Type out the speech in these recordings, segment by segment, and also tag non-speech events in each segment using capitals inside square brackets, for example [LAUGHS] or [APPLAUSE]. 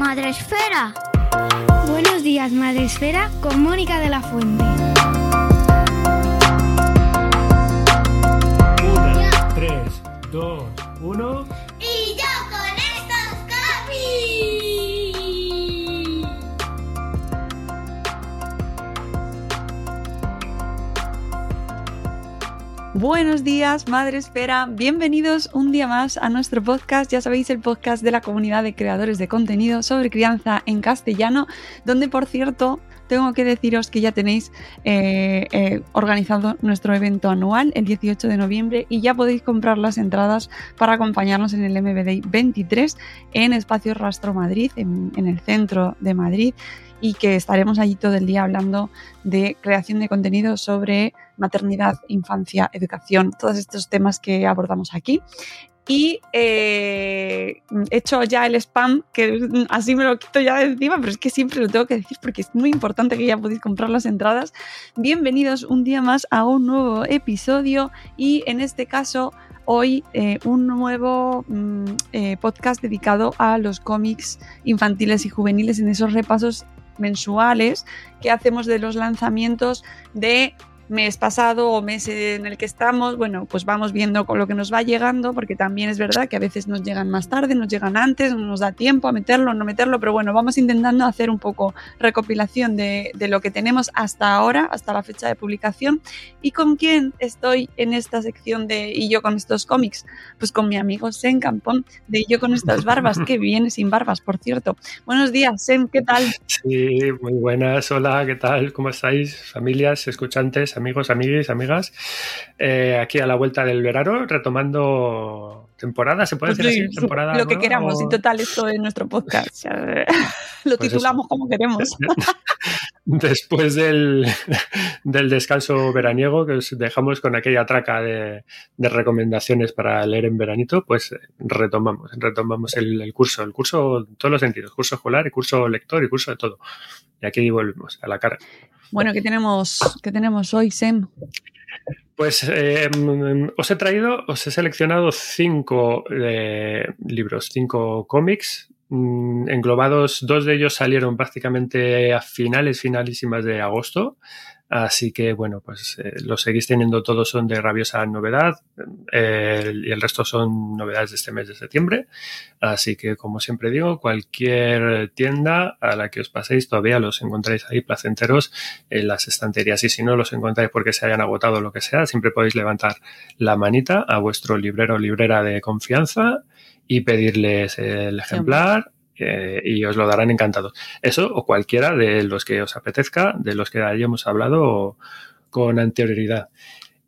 Madre Esfera. Buenos días, Madre Esfera, con Mónica de la Fuente. Buenos días, Madre Espera. Bienvenidos un día más a nuestro podcast. Ya sabéis, el podcast de la comunidad de creadores de contenido sobre crianza en castellano, donde, por cierto, tengo que deciros que ya tenéis eh, eh, organizado nuestro evento anual el 18 de noviembre y ya podéis comprar las entradas para acompañarnos en el MBD 23 en Espacio Rastro Madrid, en, en el centro de Madrid y que estaremos allí todo el día hablando de creación de contenido sobre maternidad, infancia, educación, todos estos temas que abordamos aquí. Y eh, he hecho ya el spam, que así me lo quito ya de encima, pero es que siempre lo tengo que decir porque es muy importante que ya podéis comprar las entradas. Bienvenidos un día más a un nuevo episodio y en este caso hoy eh, un nuevo mm, eh, podcast dedicado a los cómics infantiles y juveniles en esos repasos mensuales que hacemos de los lanzamientos de mes pasado o mes en el que estamos, bueno, pues vamos viendo con lo que nos va llegando, porque también es verdad que a veces nos llegan más tarde, nos llegan antes, no nos da tiempo a meterlo, no meterlo, pero bueno, vamos intentando hacer un poco recopilación de, de lo que tenemos hasta ahora, hasta la fecha de publicación. ¿Y con quién estoy en esta sección de Y yo con estos cómics? Pues con mi amigo Sen Campón, de Y yo con estas barbas, [LAUGHS] que viene sin barbas, por cierto. Buenos días, Sen, ¿qué tal? Sí, muy buenas. Hola, ¿qué tal? ¿Cómo estáis? Familias, escuchantes, amigos, amigues, amigas. Eh, aquí a la vuelta del verano, retomando temporada, ¿se puede Pues decir sí, así? Temporada, lo que queramos, y total, esto es nuestro podcast. [LAUGHS] lo Pues titulamos eso. como queremos. [LAUGHS] Después del, [LAUGHS] del descanso veraniego, que os dejamos con aquella traca de, de recomendaciones para leer en veranito, pues eh, retomamos, retomamos el, el curso, el curso en todos los sentidos, curso escolar, y curso lector y curso de todo. Y aquí volvemos a la cara. Bueno, ¿qué tenemos, ¿qué tenemos hoy, Sem? Pues eh, mm, os he traído, os he seleccionado cinco eh, libros, cinco cómics mm, englobados. Dos de ellos salieron prácticamente a finales, finalísimas de agosto. Así que, bueno, pues eh, los seguís teniendo todos son de rabiosa novedad eh, y el resto son novedades de este mes de septiembre. Así que, como siempre digo, cualquier tienda a la que os paséis todavía los encontráis ahí placenteros en las estanterías y si no los encontráis porque se hayan agotado o lo que sea, siempre podéis levantar la manita a vuestro librero o librera de confianza y pedirles el ejemplar eh, y os lo darán encantados. Eso o cualquiera de los que os apetezca, de los que hayamos hablado con anterioridad.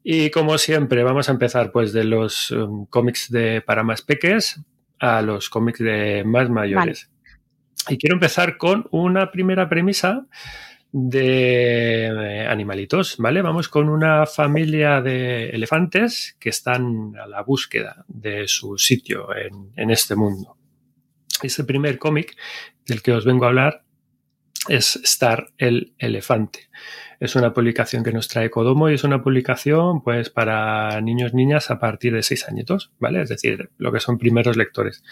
Y como siempre, vamos a empezar pues de los um, cómics de para más peques a los cómics de más mayores. Y quiero empezar con una primera premisa de eh, animalitos, ¿vale? Vamos con una familia de elefantes que están a la búsqueda de su sitio en, en este mundo. Este primer cómic del que os vengo a hablar es Star el elefante. Es una publicación que nos trae Kodomo y es una publicación pues para niños niñas a partir de seis añitos, ¿vale? Es decir, lo que son primeros lectores.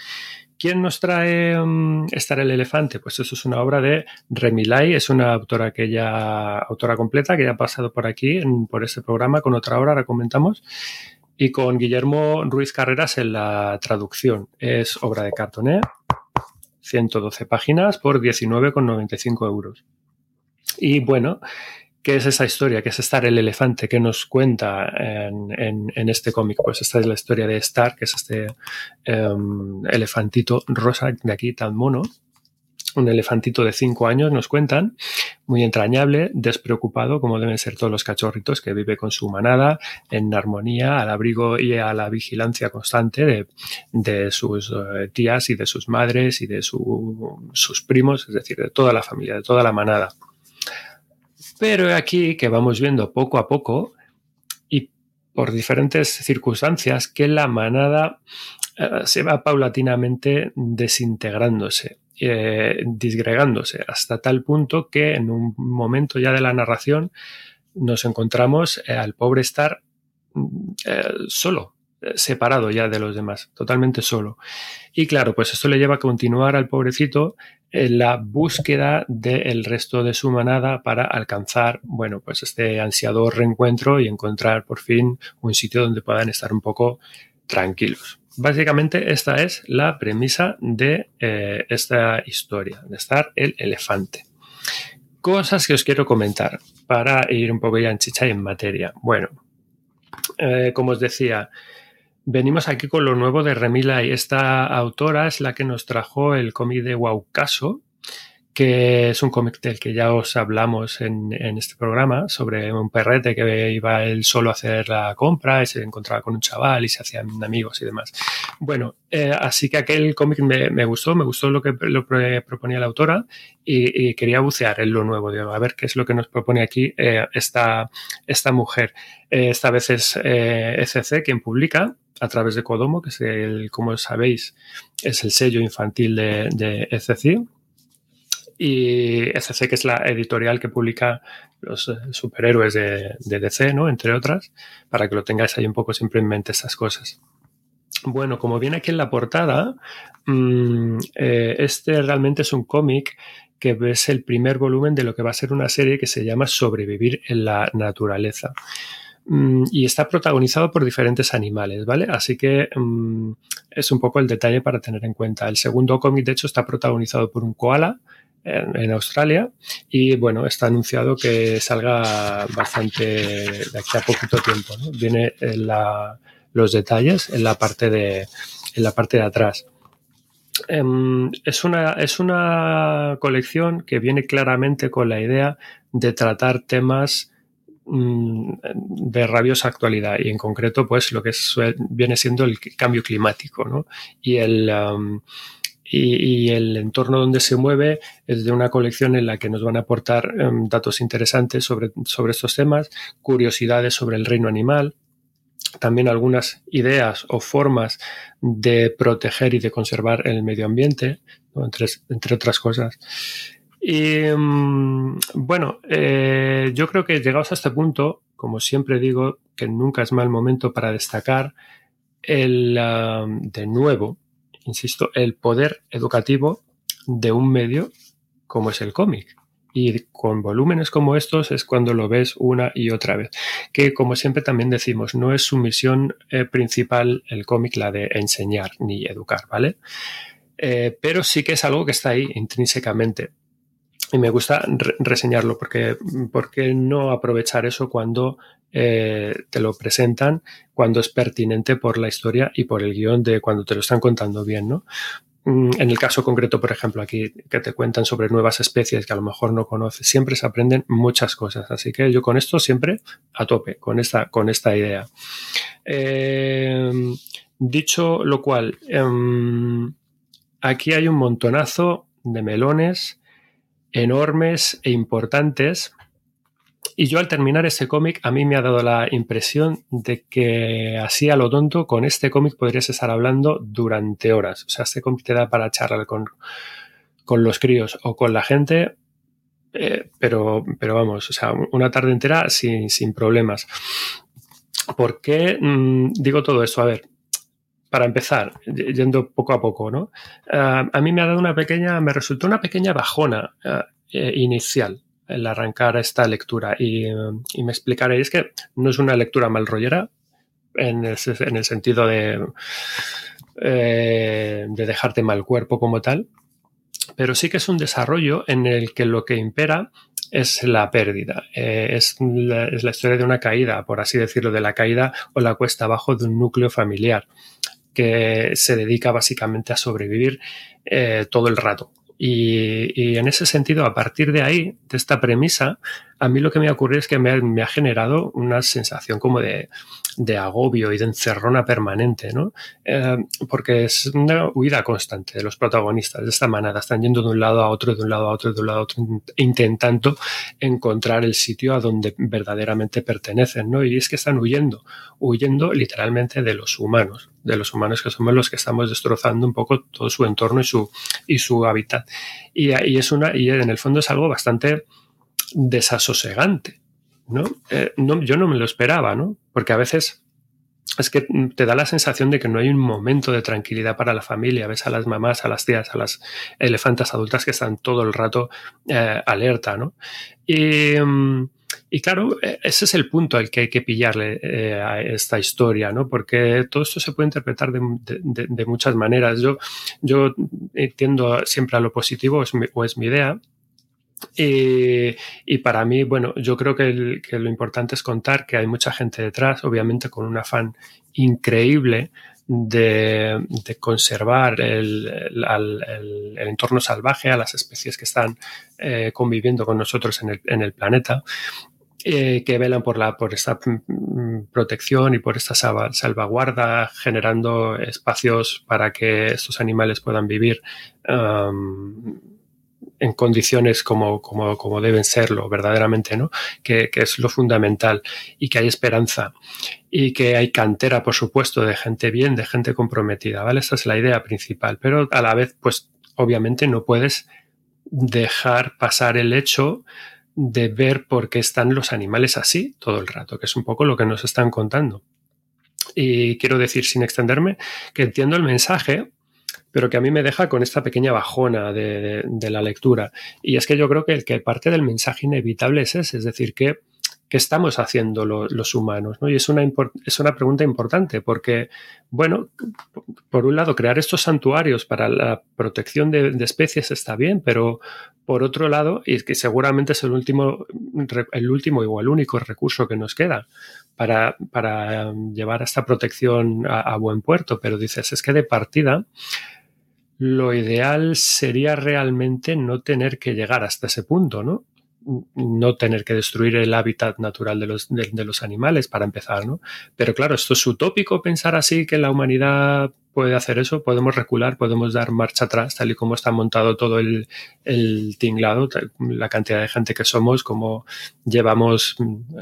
¿Quién nos trae um, Star el elefante? Pues eso es una obra de Remilay, es una autora que ya autora completa que ya ha pasado por aquí en, por este programa con otra obra, la comentamos y con Guillermo Ruiz Carreras en la traducción. Es obra de Cartoné, 112 páginas por 19,95 euros. Y bueno, ¿qué es esa historia? ¿Qué es Star el elefante? ¿Qué nos cuenta en, este cómic? Pues esta es la historia de Star, que es este um, elefantito rosa de aquí tan mono. Un elefantito de 5 años, nos cuentan, muy entrañable, despreocupado, como deben ser todos los cachorritos, que vive con su manada en armonía, al abrigo y a la vigilancia constante de, sus uh, tías y de sus madres y de su, sus primos, es decir, de toda la familia, de toda la manada. Pero aquí que vamos viendo poco a poco y por diferentes circunstancias que la manada uh, se va paulatinamente desintegrándose eh, disgregándose hasta tal punto que en un momento ya de la narración nos encontramos eh, al pobre Star eh, solo, eh, separado ya de los demás, totalmente solo. Y claro, pues esto le lleva a continuar al pobrecito en la búsqueda del resto de su manada para alcanzar, bueno, pues este ansiado reencuentro y encontrar por fin un sitio donde puedan estar un poco tranquilos. Básicamente esta es la premisa de eh, esta historia, de estar el elefante. Cosas que os quiero comentar para ir un poco ya en chicha y en materia. Bueno, eh, como os decía, venimos aquí con lo nuevo de Remila y esta autora es la que nos trajo el cómic de Waucaso, que es un cómic del que ya os hablamos en, este programa, sobre un perrete que iba él solo a hacer la compra y se encontraba con un chaval y se hacían amigos y demás. Bueno, eh, así que aquel cómic me, gustó, me gustó lo que lo proponía la autora y, quería bucear en lo nuevo, a ver qué es lo que nos propone aquí eh, esta, esta mujer. Eh, esta vez es ECC quien publica a través de Kodomo, que es el, como sabéis, es el sello infantil de, de y SC, que es la editorial que publica los eh, superhéroes de, DC, ¿no? Entre otras, para que lo tengáis ahí un poco siempre en mente estas cosas. Bueno, como viene aquí en la portada, mm, eh, este realmente es un cómic que es el primer volumen de lo que va a ser una serie que se llama Sobrevivir en la naturaleza. Mm, y está protagonizado por diferentes animales, ¿vale? Así que mm, es un poco el detalle para tener en cuenta. El segundo cómic, de hecho, está protagonizado por un koala, en, Australia y bueno, está anunciado que salga bastante de aquí a poquito tiempo. Viene en los detalles en la parte de, en la parte de atrás. Em, es, una, es una colección que viene claramente con la idea de tratar temas mm, de rabiosa actualidad y en concreto pues lo que viene siendo el cambio climático ¿no? y el, em, y, el entorno donde se mueve es de una colección en la que nos van a aportar em, datos interesantes sobre, sobre estos temas, curiosidades sobre el reino animal, también algunas ideas o formas de proteger y de conservar el medio ambiente, entre, entre, otras cosas. Y em, bueno, eh, yo creo que llegados a este punto, como siempre digo, que nunca es mal momento para destacar el, de nuevo, insisto, el poder educativo de un medio como es el cómic. Y con volúmenes como estos es cuando lo ves una y otra vez. Que como siempre también decimos, no es su misión eh, principal el cómic la de enseñar ni educar, ¿vale? Eh, pero sí que es algo que está ahí intrínsecamente. Y me gusta reseñarlo porque, porque no aprovechar eso cuando eh, te lo presentan cuando es pertinente por la historia y por el guion de cuando te lo están contando bien, ¿no? Mm, en el caso concreto, por ejemplo, aquí que te cuentan sobre nuevas especies que a lo mejor no conoces, siempre se aprenden muchas cosas. Así que yo con esto siempre a tope, con esta, con esta idea. Eh, dicho lo cual, em, aquí hay un montonazo de melones enormes e importantes y yo al terminar ese cómic, a mí me ha dado la impresión de que así a lo tonto, con este cómic podrías estar hablando durante horas. O sea, este cómic te da para charlar con, con los críos o con la gente, eh, pero, pero vamos, o sea, una tarde entera sin, sin problemas. ¿Por qué mm, digo todo esto? A ver, para empezar, yendo poco a poco, ¿no? Ah, a mí me ha dado una pequeña, me resultó una pequeña bajona ah, eh, inicial el arrancar esta lectura y, me explicaré. Es que no es una lectura mal rollera en el, en el sentido de, eh, de dejarte mal cuerpo como tal, pero sí que es un desarrollo en el que lo que impera es la pérdida, eh, es, la, es, la, historia de una caída, por así decirlo, de la caída o la cuesta abajo de un núcleo familiar que se dedica básicamente a sobrevivir eh, todo el rato. Y, en ese sentido, a partir de ahí, de esta premisa, a mí lo que me ha ocurrido es que me ha, generado una sensación como de, agobio y de encerrona permanente, ¿no? Eh, porque es una huida constante de los protagonistas de esta manada. Están yendo de un lado a otro, de un lado a otro, de un lado a otro, intentando encontrar el sitio a donde verdaderamente pertenecen, ¿no? Y es que están huyendo, huyendo literalmente de los humanos, de los humanos que somos los que estamos destrozando un poco todo su entorno y su, y su hábitat. Y, y es una, y en el fondo es algo bastante desasosegante, ¿no? Eh, ¿no? Yo no me lo esperaba, ¿no? Porque a veces es que te da la sensación de que no hay un momento de tranquilidad para la familia. Ves a las mamás, a las tías, a las elefantas adultas que están todo el rato eh, alerta, ¿no? Y, claro, e, ese es el punto al que hay que pillarle eh, a esta historia, ¿no? Porque todo esto se puede interpretar de, muchas maneras. Yo, yo tiendo siempre a lo positivo, o es mi idea, y, y, para mí, bueno, yo creo que, el, que, lo importante es contar que hay mucha gente detrás, obviamente con un afán increíble de, conservar el, el, entorno salvaje a las especies que están eh, conviviendo con nosotros en el, planeta. Eh, que velan por, la, por esta protección y por esta salvaguarda, generando espacios para que estos animales puedan vivir en condiciones como, como, como, deben serlo verdaderamente, ¿no? Que, que, es lo fundamental y que hay esperanza y que hay cantera, por supuesto, de gente bien, de gente comprometida, ¿vale? Esa es la idea principal, pero a la vez, pues, obviamente no puedes dejar pasar el hecho de ver por qué están los animales así todo el rato, que es un poco lo que nos están contando. Y quiero decir, sin extenderme, que entiendo el mensaje, pero que a mí me deja con esta pequeña bajona de, la lectura. Y es que yo creo que, que parte del mensaje inevitable es ese, es decir, que, que estamos haciendo lo, los humanos? ¿no? Y es una, es una pregunta importante porque, bueno, por un lado, crear estos santuarios para la protección de, especies está bien, pero por otro lado, y es que seguramente es el último, el último o el único recurso que nos queda para, para llevar esta protección a buen puerto, pero dices, es que de partida, lo ideal sería realmente no tener que llegar hasta ese punto, ¿no? No tener que destruir el hábitat natural de los, de, los animales para empezar, ¿no? Pero claro, esto es utópico pensar así que la humanidad puede hacer eso, podemos recular, podemos dar marcha atrás, tal y como está montado todo el, tinglado, la cantidad de gente que somos, como llevamos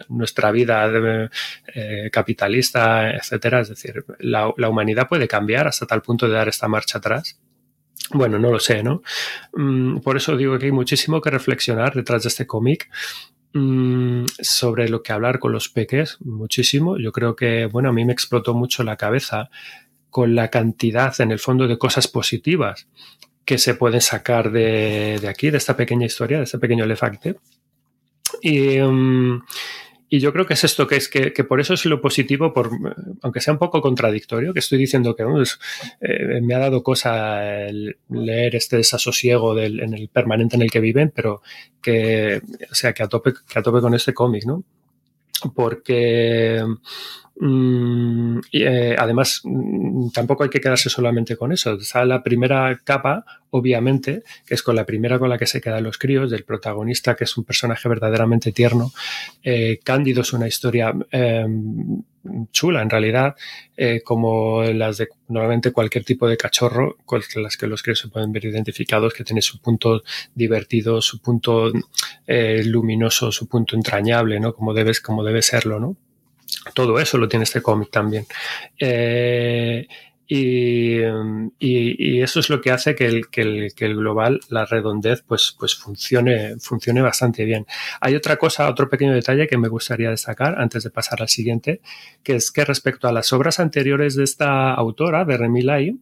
nuestra vida de, eh, capitalista, etcétera. Es decir, la humanidad puede cambiar hasta tal punto de dar esta marcha atrás. Bueno, no lo sé, ¿no? Mm, por eso digo que hay muchísimo que reflexionar detrás de este cómic mm, sobre lo que hablar con los peques, muchísimo. Yo creo que, bueno, a mí me explotó mucho la cabeza con la cantidad, en el fondo, de cosas positivas que se pueden sacar de, aquí, de esta pequeña historia, de este pequeño elefante. Y, um, y yo creo que es esto, que es que, que, por eso es lo positivo, por, aunque sea un poco contradictorio, que estoy diciendo que eh, me ha dado cosa leer este desasosiego del, en el permanente en el que viven, pero que, o sea, que a tope, que a tope con este cómic, ¿no? Porque y, eh, además, mm, tampoco hay que quedarse solamente con eso. Está la primera capa, obviamente, que es con la primera con la que se quedan los críos, del protagonista, que es un personaje verdaderamente tierno. Eh, Cándido es una historia eh, chula, en realidad, eh, como las de normalmente cualquier tipo de cachorro, con las que los críos se pueden ver identificados, que tiene su punto divertido, su punto luminoso, su punto entrañable, ¿no? Como como debe serlo, ¿no? Todo eso lo tiene este cómic también. Eh, y, eso es lo que hace que el global, la redondez, pues, pues funcione, funcione bastante bien. Hay otra cosa, otro pequeño detalle que me gustaría destacar antes de pasar al siguiente, que es que respecto a las obras anteriores de esta autora, de Remy Lai,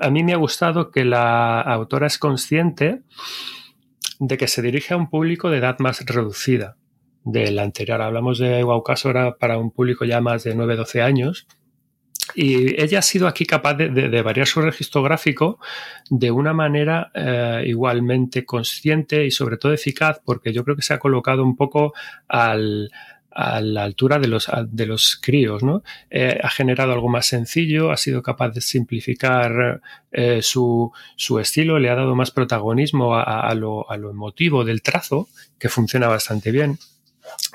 a mí me ha gustado que la autora es consciente de que se dirige a un público de edad más reducida del anterior. Hablamos de Guaucasora para un público ya más de 9-12 años. Y ella ha sido aquí capaz de, variar su registro gráfico de una manera eh, igualmente consciente y sobre todo eficaz, porque yo creo que se ha colocado un poco al, a la altura de los, de los críos, ¿no? Eh, ha generado algo más sencillo, ha sido capaz de simplificar eh, su, su, estilo, le ha dado más protagonismo a, lo, a, lo, emotivo del trazo, que funciona bastante bien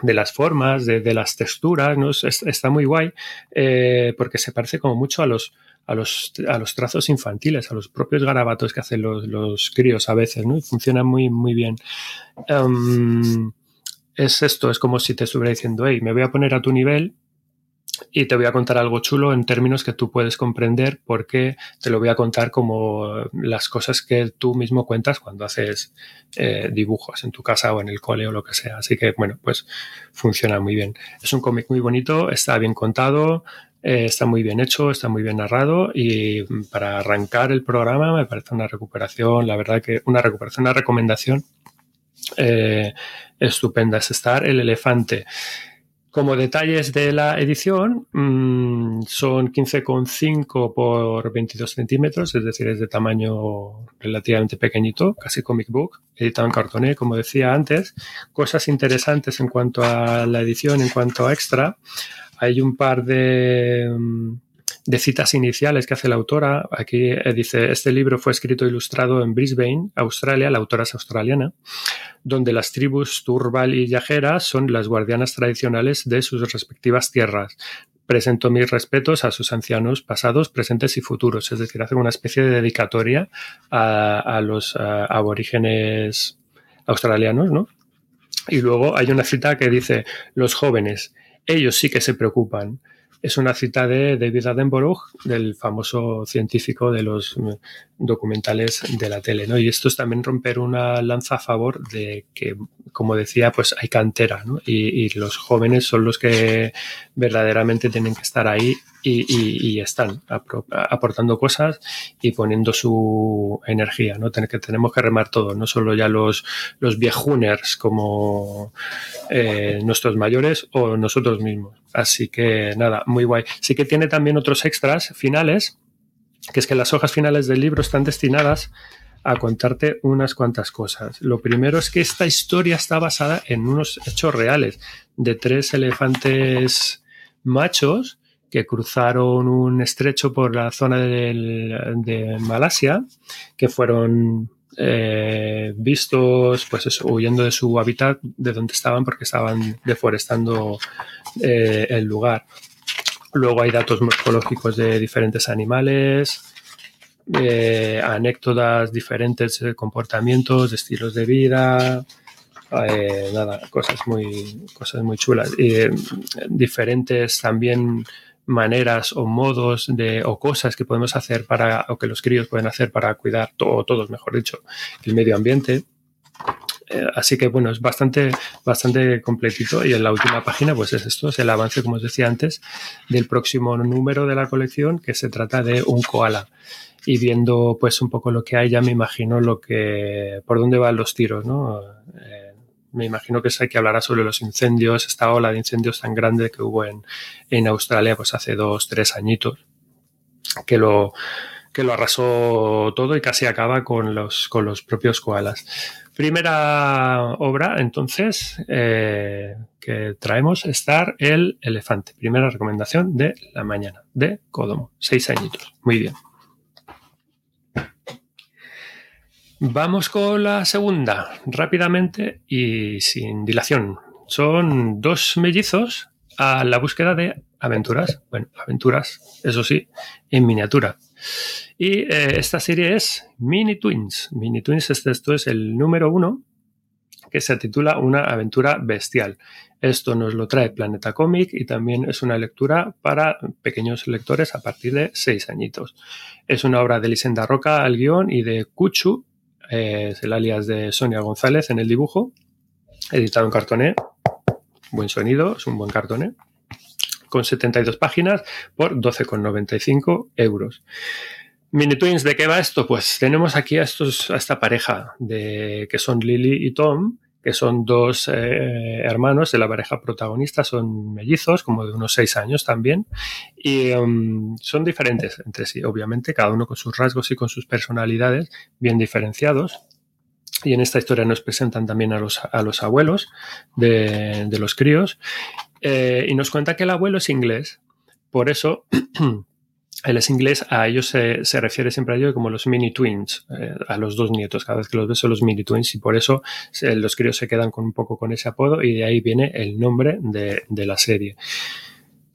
de las formas, de, de las texturas, ¿no? está muy guay eh, porque se parece como mucho a los, a los, a los trazos infantiles, a los propios garabatos que hacen los, los críos a veces, ¿no? funciona muy, muy bien. Um, es esto, es como si te estuviera diciendo, hey, me voy a poner a tu nivel y te voy a contar algo chulo en términos que tú puedes comprender porque te lo voy a contar como las cosas que tú mismo cuentas cuando haces eh, dibujos en tu casa o en el cole o lo que sea. Así que, bueno, pues funciona muy bien. Es un cómic muy bonito, está bien contado, eh, está muy bien hecho, está muy bien narrado y para arrancar el programa me parece una recuperación, la verdad que una recuperación, una recomendación eh, estupenda. Es estar el elefante. Como detalles de la edición, mmm, son 15,5 por 22 centímetros, es decir, es de tamaño relativamente pequeñito, casi comic book, editado en cartoné, como decía antes. Cosas interesantes en cuanto a la edición, en cuanto a extra. Hay un par de, de citas iniciales que hace la autora. Aquí eh, dice, este libro fue escrito e ilustrado en Brisbane, Australia, la autora es australiana, donde las tribus Turbal y Yajera son las guardianas tradicionales de sus respectivas tierras. Presento mis respetos a sus ancianos pasados, presentes y futuros. Es decir, hace una especie de dedicatoria a, los aborígenes australianos, ¿no? Y luego hay una cita que dice, los jóvenes, ellos sí que se preocupan es una cita de David Attenborough, del famoso científico de los documentales de la tele, ¿no? Y esto es también romper una lanza a favor de que, como decía, pues hay cantera, ¿no? Y, los jóvenes son los que verdaderamente tienen que estar ahí y, están aportando cosas y poniendo su energía, ¿no? Que tenemos que remar todo, no solo ya los, los viejuners como eh, nuestros mayores o nosotros mismos. Así que nada, muy guay. Sí que tiene también otros extras finales que es que las hojas finales del libro están destinadas a contarte unas cuantas cosas. Lo primero es que esta historia está basada en unos hechos reales de tres elefantes machos que cruzaron un estrecho por la zona de Malasia, que fueron eh, vistos pues huyendo de su hábitat, de donde estaban, porque estaban deforestando eh, el lugar. Luego hay datos morfológicos de diferentes animales, anécdotas diferentes comportamientos, estilos de vida, eh, nada, cosas muy, cosas muy chulas. Eh, diferentes también maneras o modos de o cosas que podemos hacer para o que los críos pueden hacer para cuidar todo, todos, mejor dicho, el medio ambiente. Eh, así que bueno, es bastante, bastante completito y en la última página pues es esto, es el avance, como os decía antes, del próximo número de la colección que se trata de un koala. Y viendo pues un poco lo que hay ya me imagino lo que, por dónde van los tiros, ¿no? Eh, me imagino que hay que hablará sobre los incendios, esta ola de incendios tan grande que hubo en, en Australia pues hace dos, tres añitos, que lo, que lo arrasó todo y casi acaba con los, con los propios koalas. Primera obra, entonces, eh, que traemos, Star el Elefante. Primera recomendación de la mañana, de Kodomo. Seis añitos. Muy bien. Vamos con la segunda, rápidamente y sin dilación. Son dos mellizos a la búsqueda de aventuras. Bueno, aventuras, eso sí, en miniatura. Y eh, esta serie es Mini Twins. Mini Twins, este, esto es el número uno que se titula Una aventura bestial. Esto nos lo trae Planeta Comic y también es una lectura para pequeños lectores a partir de seis añitos. Es una obra de Lisenda Roca al guion y de Cuchu, eh, es el alias de Sonia González en el dibujo, editado en cartoné. Buen sonido, es un buen cartoné con 72 páginas por 12,95 euros. Mini Twins, ¿de qué va esto? Pues tenemos aquí a, estos, a esta pareja de, que son Lily y Tom, que son dos eh, hermanos de la pareja protagonista, son mellizos, como de unos seis años también, y um, son diferentes entre sí, obviamente, cada uno con sus rasgos y con sus personalidades bien diferenciados. Y en esta historia nos presentan también a los, a los abuelos de, de los críos eh, y nos cuenta que el abuelo es inglés. Por eso, [CLEARS THROAT] él es inglés, a ellos se, refiere siempre a ellos como los mini twins, eh, a los dos nietos. Cada vez que los ves son los mini twins y por eso se, los críos se quedan un poco con ese apodo y de ahí viene el nombre de, de la serie.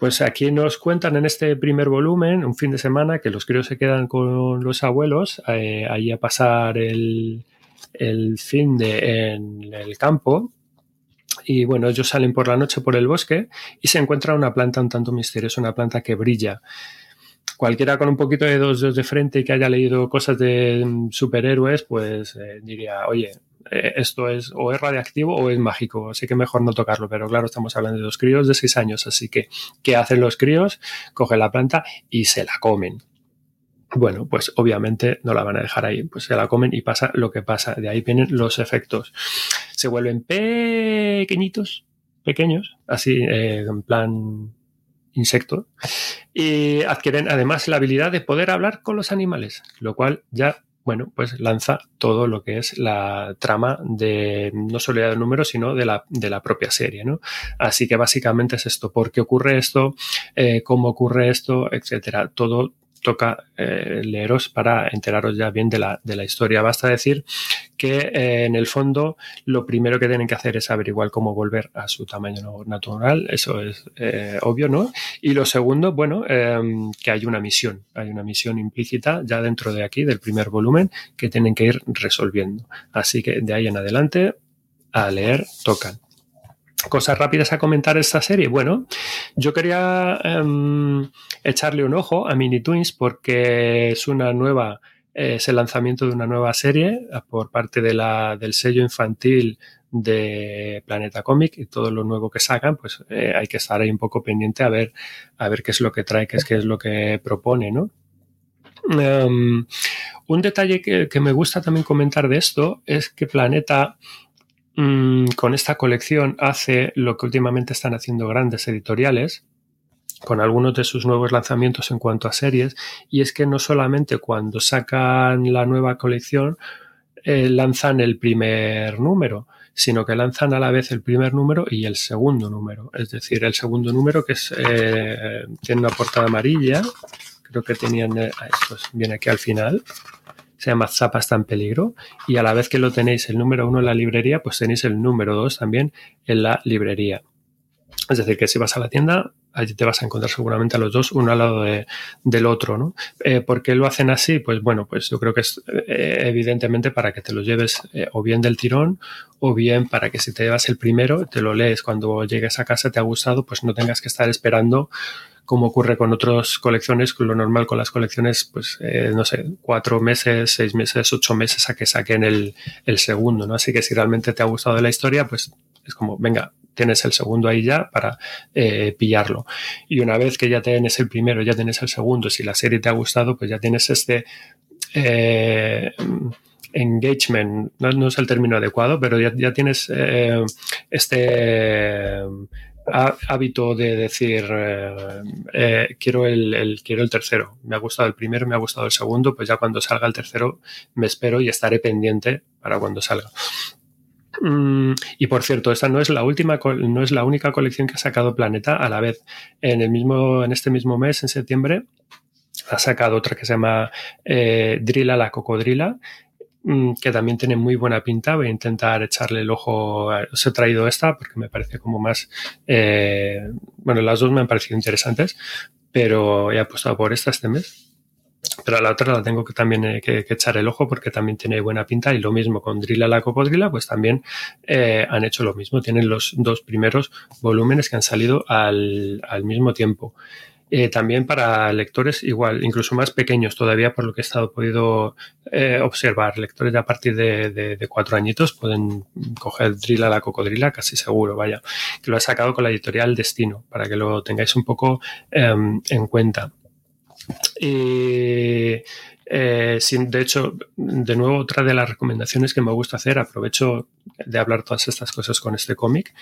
Pues aquí nos cuentan en este primer volumen, un fin de semana, que los críos se quedan con los abuelos, eh, ahí a pasar el, el fin de en el campo Y bueno, ellos salen por la noche por el bosque y se encuentra una planta un tanto misteriosa, una planta que brilla. Cualquiera con un poquito de dos de frente y que haya leído cosas de mm, superhéroes, pues eh, diría, oye, eh, esto es o es radiactivo o es mágico, así que mejor no tocarlo. Pero claro, estamos hablando de dos críos de seis años, así que, ¿qué hacen los críos? Cogen la planta y se la comen. Bueno, pues obviamente no la van a dejar ahí, pues se la comen y pasa lo que pasa. De ahí vienen los efectos. Se vuelven pequeñitos, pequeños, así eh, en plan insecto, y adquieren además la habilidad de poder hablar con los animales, lo cual ya bueno, pues lanza todo lo que es la trama de no solo de números, sino de la, de la propia serie, ¿no? Así que básicamente es esto, por qué ocurre esto, eh, cómo ocurre esto, etcétera. Todo toca eh, leeros para enteraros ya bien de la, de la historia. Basta decir que eh, en el fondo lo primero que tienen que hacer es averiguar cómo volver a su tamaño natural, eso es eh, obvio, ¿no? Y lo segundo, bueno, em, que hay una misión, hay una misión implícita ya dentro de aquí, del primer volumen, que tienen que ir resolviendo. Así que de ahí en adelante, a leer tocan cosas rápidas a comentar esta serie. Bueno, yo quería em, echarle un ojo a Mini Twins porque es una nueva, es el lanzamiento de una nueva serie por parte de la, del sello infantil de Planeta Comic y todo lo nuevo que sacan, pues eh, hay que estar ahí un poco pendiente a ver, a ver qué es lo que trae, qué es, qué es lo que propone, ¿no? Em, un detalle que, que, me gusta también comentar de esto es que Planeta Mm, con esta colección hace lo que últimamente están haciendo grandes editoriales con algunos de sus nuevos lanzamientos en cuanto a series, y es que no solamente cuando sacan la nueva colección eh, lanzan el primer número, sino que lanzan a la vez el primer número y el segundo número. Es decir, el segundo número que es, eh, tiene una portada amarilla, creo que tenían, eh, esto viene aquí al final, se llama Zapa está en peligro y a la vez que lo tenéis el número uno en la librería, pues tenéis el número dos también en la librería. Es decir, que si vas a la tienda, allí te vas a encontrar seguramente a los dos, uno al lado del otro, ¿no? Eh, ¿Por qué lo hacen así? Pues bueno, pues yo creo que es eh, evidentemente para que te los lleves eh, o bien del tirón o bien para que si te llevas el primero, te lo lees cuando llegues a casa, te ha gustado, pues no tengas que estar esperando como ocurre con otras colecciones, lo normal con las colecciones, pues eh, no sé, cuatro meses, seis meses, ocho meses a que saquen el, segundo, ¿no? Así que si realmente te ha gustado la historia, pues es como, venga, tienes el segundo ahí ya para eh, pillarlo. Y una vez que ya tienes el primero, ya tienes el segundo, si la serie te ha gustado, pues ya tienes este... Eh, engagement, no, es el término adecuado, pero ya, tienes este hábito de decir eh, eh, quiero el, quiero el tercero. Me ha gustado el primero me ha gustado el segundo pues ya cuando salga el tercero me espero y estaré pendiente para cuando salga. Mm, y por cierto esta no es la última no es la única colección que ha sacado Planeta a la vez. En el mismo en este mismo mes en septiembre ha sacado otra que se llama eh, Drila la cocodrila que también tiene muy buena pinta. Voy a intentar echarle el ojo. Os he traído esta porque me parece como más. Eh, bueno, las dos me han parecido interesantes, pero he apostado por esta este mes. Pero a la otra la tengo que también eh, que, echar el ojo porque también tiene buena pinta. Y lo mismo con Drilla la Copodrila, pues también eh, han hecho lo mismo. Tienen los dos primeros volúmenes que han salido al, al mismo tiempo. Eh, también para lectores igual, incluso más pequeños todavía, por lo que he estado podido eh, observar. Lectores de a partir de, cuatro añitos pueden coger Drila la cocodrila, casi seguro, vaya. Que lo ha sacado con la editorial Destino, para que lo tengáis un poco em, en cuenta. Eh, de hecho, de nuevo, otra de las recomendaciones que me gusta hacer, aprovecho de hablar todas estas cosas con este cómic,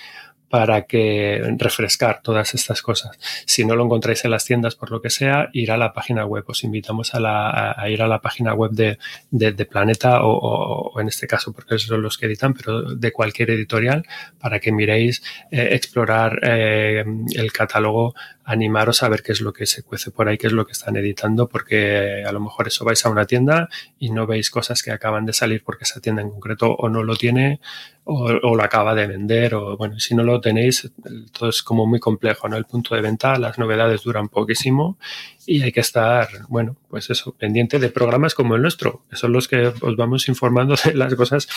para que refrescar todas estas cosas. Si no lo encontráis en las tiendas por lo que sea, ir a la página web. Os invitamos a, la, a ir a la página web de, de, Planeta o, o, en este caso, porque son los que editan, pero de cualquier editorial para que miréis, eh, explorar eh, el catálogo, animaros a ver qué es lo que se cuece por ahí, qué es lo que están editando, porque a lo mejor eso vais a una tienda y no veis cosas que acaban de salir porque esa tienda en concreto o no lo tiene o, lo acaba de vender, o bueno, si no lo tenéis, todo es como muy complejo, ¿no? El punto de venta, las novedades duran poquísimo y hay que estar, bueno, pues eso, pendiente de programas como el nuestro, que son los que os vamos informando [LAUGHS] de las cosas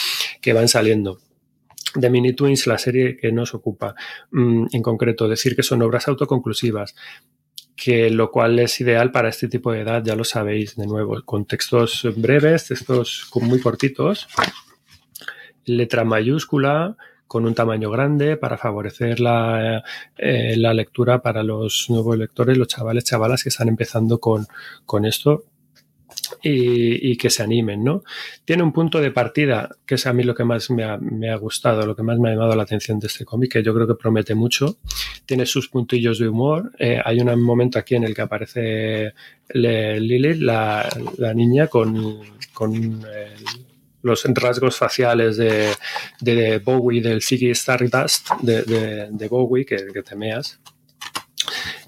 que van saliendo. De Mini Twins, la serie que nos ocupa. Mm, en concreto, decir que son obras autoconclusivas, que lo cual es ideal para este tipo de edad, ya lo sabéis, de nuevo, con textos breves, textos muy cortitos, letra mayúscula, con un tamaño grande para favorecer la, eh, la, lectura para los nuevos lectores, los chavales, chavalas que están empezando con, con esto y, que se animen, ¿no? Tiene un punto de partida, que es a mí lo que más me ha, gustado, lo que más me ha llamado la atención de este cómic, que yo creo que promete mucho. Tiene sus puntillos de humor. Eh, hay un momento aquí en el que aparece Lilith, la, niña, con, los rasgos faciales de, Bowie, del Ziggy Stardust de, de, Bowie, que, que temeas.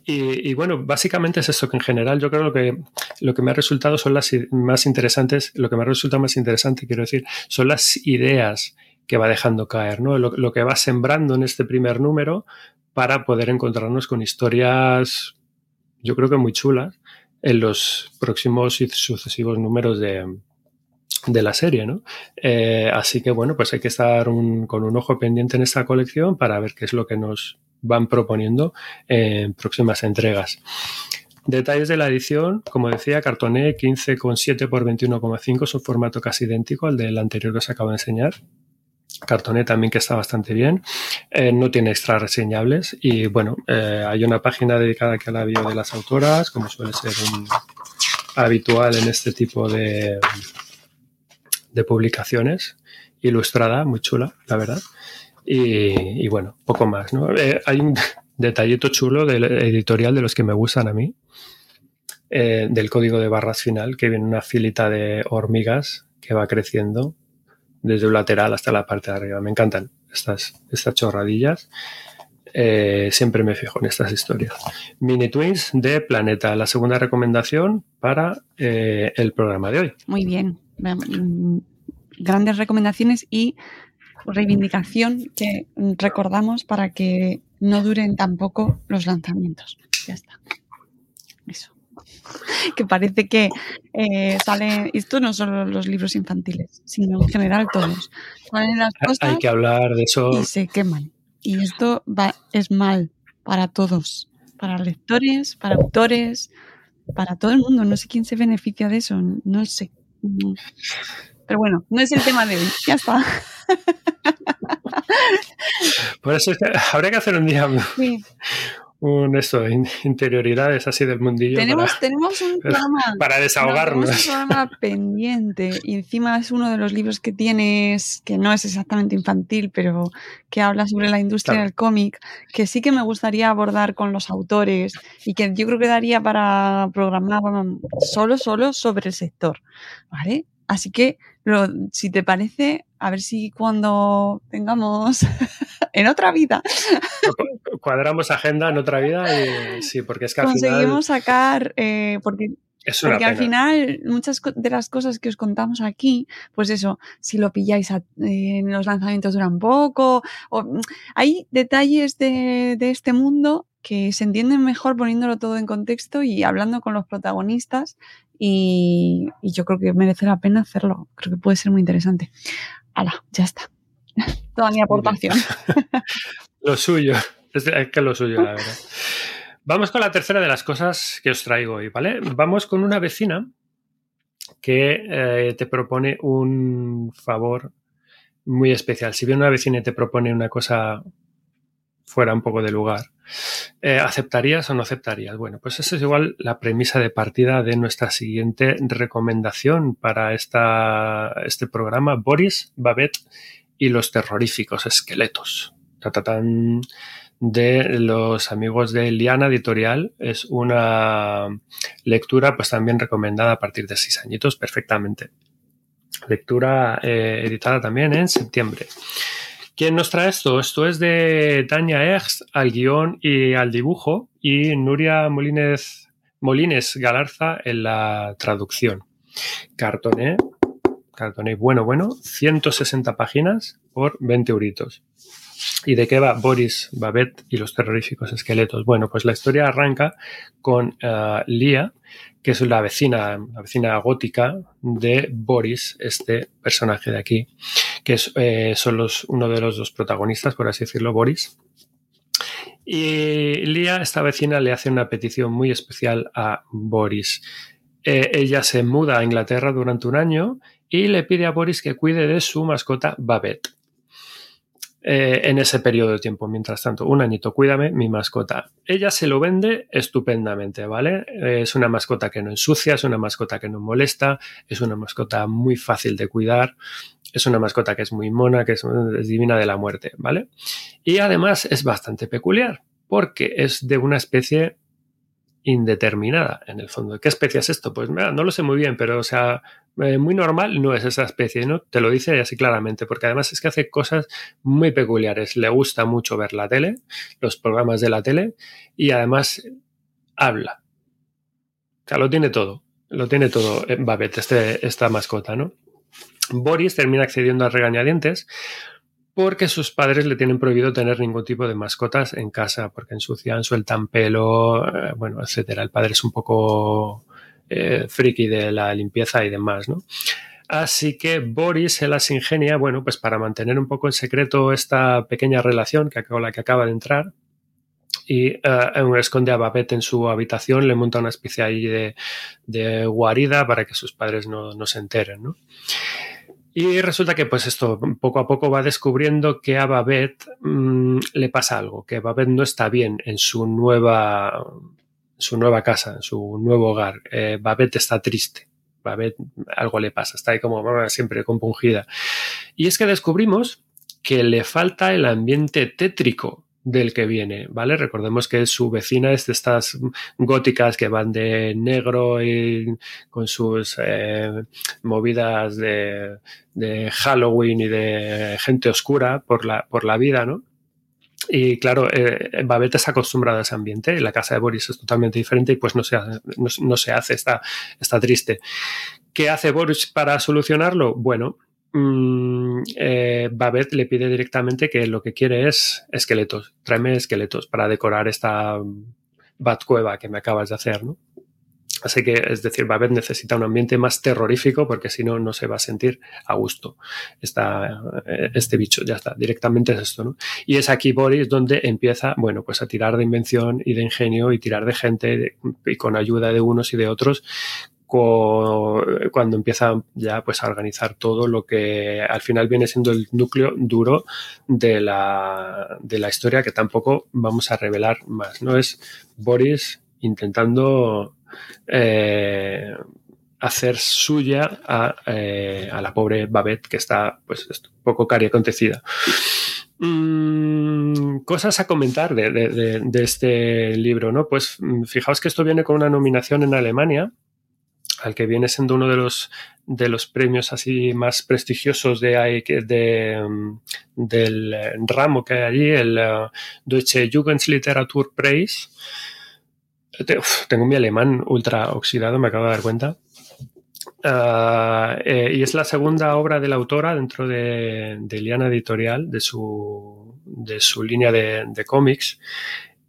Y, bueno, básicamente es esto que en general yo creo que lo que me ha resultado son las más interesantes, lo que me ha resultado más interesante, quiero decir, son las ideas que va dejando caer, ¿no? Lo, que va sembrando en este primer número para poder encontrarnos con historias, yo creo que muy chulas, en los próximos y sucesivos números de, de la serie, ¿no? Eh, así que bueno, pues hay que estar con un ojo pendiente en esta colección para ver qué es lo que nos van proponiendo en próximas entregas. Detalles de la edición, como decía, cartoné 15,7 por 21,5, es un formato casi idéntico al del anterior que os acabo de enseñar. Cartoné también que está bastante bien, eh, no tiene extras reseñables y bueno, eh, hay una página dedicada aquí a la bio de las autoras, como suele ser habitual en este tipo de, de publicaciones, ilustrada, muy chula, la verdad. Y, bueno, poco más. ¿no? Eh, hay un [LAUGHS] detallito chulo del editorial de los que me gustan a mí, eh, del código de barras final, que viene una filita de hormigas que va creciendo desde un lateral hasta la parte de arriba. Me encantan estas, estas chorradillas. Eh, siempre me fijo en estas historias. Mini Twins de Planeta, la segunda recomendación para el programa de hoy. Muy bien. Grandes recomendaciones y reivindicación que recordamos para que no duren tampoco los lanzamientos. Ya está. Eso. Que parece que eh, sale, esto no solo los libros infantiles, sino en general todos. las cosas Hay que hablar de eso. Y se queman. Y esto va, es mal para todos, para lectores, para autores, para todo el mundo. No sé quién se beneficia de eso, no sé. Pero bueno, no es el tema de hoy. Ya está. Por eso habría que hacer un día un esto, interioridades así del mundillo. Tenemos, para, tenemos un [LAUGHS] programa para desahogarnos. un programa pendiente y encima es uno de los libros que tienes que no es exactamente infantil, pero que habla sobre la industria del cómic, que sí que me gustaría abordar con los autores y que yo creo que daría para programar solo, solo sobre el sector, ¿vale? Así que, si te parece, a ver si cuando tengamos [LAUGHS] en otra vida. Cuadramos agenda en otra vida y sí, porque es que al Conseguimos sacar, eh, porque porque al final, muchas de las cosas que os contamos aquí, pues eso, si lo pilláis en los lanzamientos duran poco, o, mm, hay detalles de, de, este mundo que se entienden mejor poniéndolo todo en contexto y hablando con los protagonistas y, yo creo que merece la pena hacerlo. Creo que puede ser muy interesante. Hala, ya está. [LAUGHS] Toda mi aportación. [LAUGHS] lo suyo, es que lo suyo, la verdad. Vamos con la tercera de las cosas que os traigo hoy, ¿vale? Vamos con una vecina que eh, te propone un favor muy especial. Si bien una vecina te propone una cosa fuera un poco de lugar. Eh, ¿Aceptarías o no aceptarías? Bueno, pues esa es igual la premisa de partida de nuestra siguiente recomendación para esta, este programa, Boris, Babette y los terroríficos esqueletos. de los amigos de Liana Editorial. Es una lectura pues también recomendada a partir de seis añitos perfectamente. Lectura eh, editada también en septiembre. ¿Quién nos trae esto? Esto es de Tania Ex al guion y al dibujo y Nuria Molines, Molines Galarza en la traducción. Cartoné, cartoné bueno, bueno, 160 páginas por 20 euritos. ¿Y de qué va Boris Babette y los terroríficos esqueletos? Bueno, pues la historia arranca con uh, Lia, que es la vecina, la vecina gótica de Boris, este personaje de aquí, que es, eh, son los, uno de los dos protagonistas, por así decirlo, Boris. Y Lia, esta vecina, le hace una petición muy especial a Boris. Eh, ella se muda a Inglaterra durante un año y le pide a Boris que cuide de su mascota Babette. Eh, en ese periodo de tiempo. Mientras tanto, un añito, cuídame mi mascota. Ella se lo vende estupendamente, ¿vale? Eh, es una mascota que no ensucia, es una mascota que no molesta, es una mascota muy fácil de cuidar, es una mascota que es muy mona, que es, es divina de la muerte, ¿vale? Y además es bastante peculiar, porque es de una especie indeterminada en el fondo. ¿Qué especie es esto? Pues no lo sé muy bien, pero o sea, eh, muy normal no es esa especie, ¿no? Te lo dice así claramente, porque además es que hace cosas muy peculiares. Le gusta mucho ver la tele, los programas de la tele, y además habla. O sea, lo tiene todo. Lo tiene todo Babette, este, esta mascota, ¿no? Boris termina accediendo a regañadientes porque sus padres le tienen prohibido tener ningún tipo de mascotas en casa, porque ensucian, sueltan pelo, eh, bueno, etcétera. El padre es un poco eh, friki de la limpieza y demás, ¿no? Así que Boris se las ingenia, bueno, pues para mantener un poco en secreto esta pequeña relación que, con la que acaba de entrar, y uh, esconde a Babette en su habitación, le monta una especie ahí de, de guarida para que sus padres no, no se enteren, ¿no? Y resulta que pues esto poco a poco va descubriendo que a Babette mmm, le pasa algo, que Babette no está bien en su nueva, su nueva casa, en su nuevo hogar. Eh, Babette está triste. Babette algo le pasa, está ahí como siempre compungida. Y es que descubrimos que le falta el ambiente tétrico del que viene, ¿vale? Recordemos que su vecina es de estas góticas que van de negro y con sus eh, movidas de, de, Halloween y de gente oscura por la, por la vida, ¿no? Y claro, eh, Babette está acostumbrada a ese ambiente, la casa de Boris es totalmente diferente y pues no se hace, no, no se hace está, está triste. ¿Qué hace Boris para solucionarlo? Bueno, mmm, eh, Babette le pide directamente que lo que quiere es esqueletos. Tráeme esqueletos para decorar esta Batcueva que me acabas de hacer, ¿no? Así que, es decir, Babette necesita un ambiente más terrorífico porque si no, no se va a sentir a gusto esta, este bicho. Ya está, directamente es esto, ¿no? Y es aquí Boris donde empieza, bueno, pues a tirar de invención y de ingenio y tirar de gente y con ayuda de unos y de otros cuando empieza ya pues a organizar todo lo que al final viene siendo el núcleo duro de la, de la historia que tampoco vamos a revelar más. ¿no? Es Boris intentando eh, hacer suya a, eh, a, la pobre Babette que está pues un poco cari acontecida. Mm, cosas a comentar de, de, de, este libro, ¿no? Pues fijaos que esto viene con una nominación en Alemania al que viene siendo uno de los, de los premios así más prestigiosos de, de, del ramo que hay allí, el uh, Deutsche Jugendliteraturpreis. Uf, tengo mi alemán ultra oxidado, me acabo de dar cuenta. Uh, eh, y es la segunda obra de la autora dentro de, de Liana Editorial, de su, de su línea de, de cómics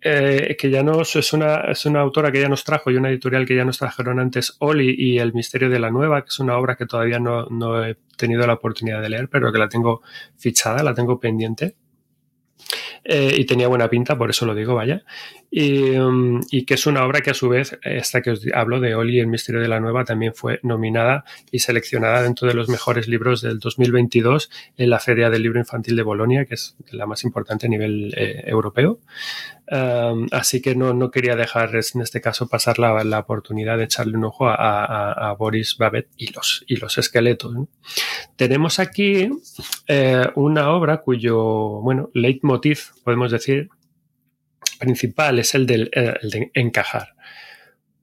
eh, que ya nos es una, es una autora que ya nos trajo y una editorial que ya nos trajeron antes, Oli y El misterio de la nueva, que es una obra que todavía no, no he tenido la oportunidad de leer, pero que la tengo fichada, la tengo pendiente. Eh, y tenía buena pinta, por eso lo digo, vaya. Y, um, y, que es una obra que a su vez, esta que os hablo de Oli, El misterio de la nueva, también fue nominada y seleccionada dentro de los mejores libros del 2022 en la Feria del Libro Infantil de Bolonia, que es la más importante a nivel eh, europeo. Um, así que no, no, quería dejar en este caso pasar la, oportunidad de echarle un ojo a, a, Boris Babette y los, y los esqueletos. Tenemos aquí eh, una obra cuyo, bueno, leitmotiv, podemos decir, principal es el, del, el de encajar.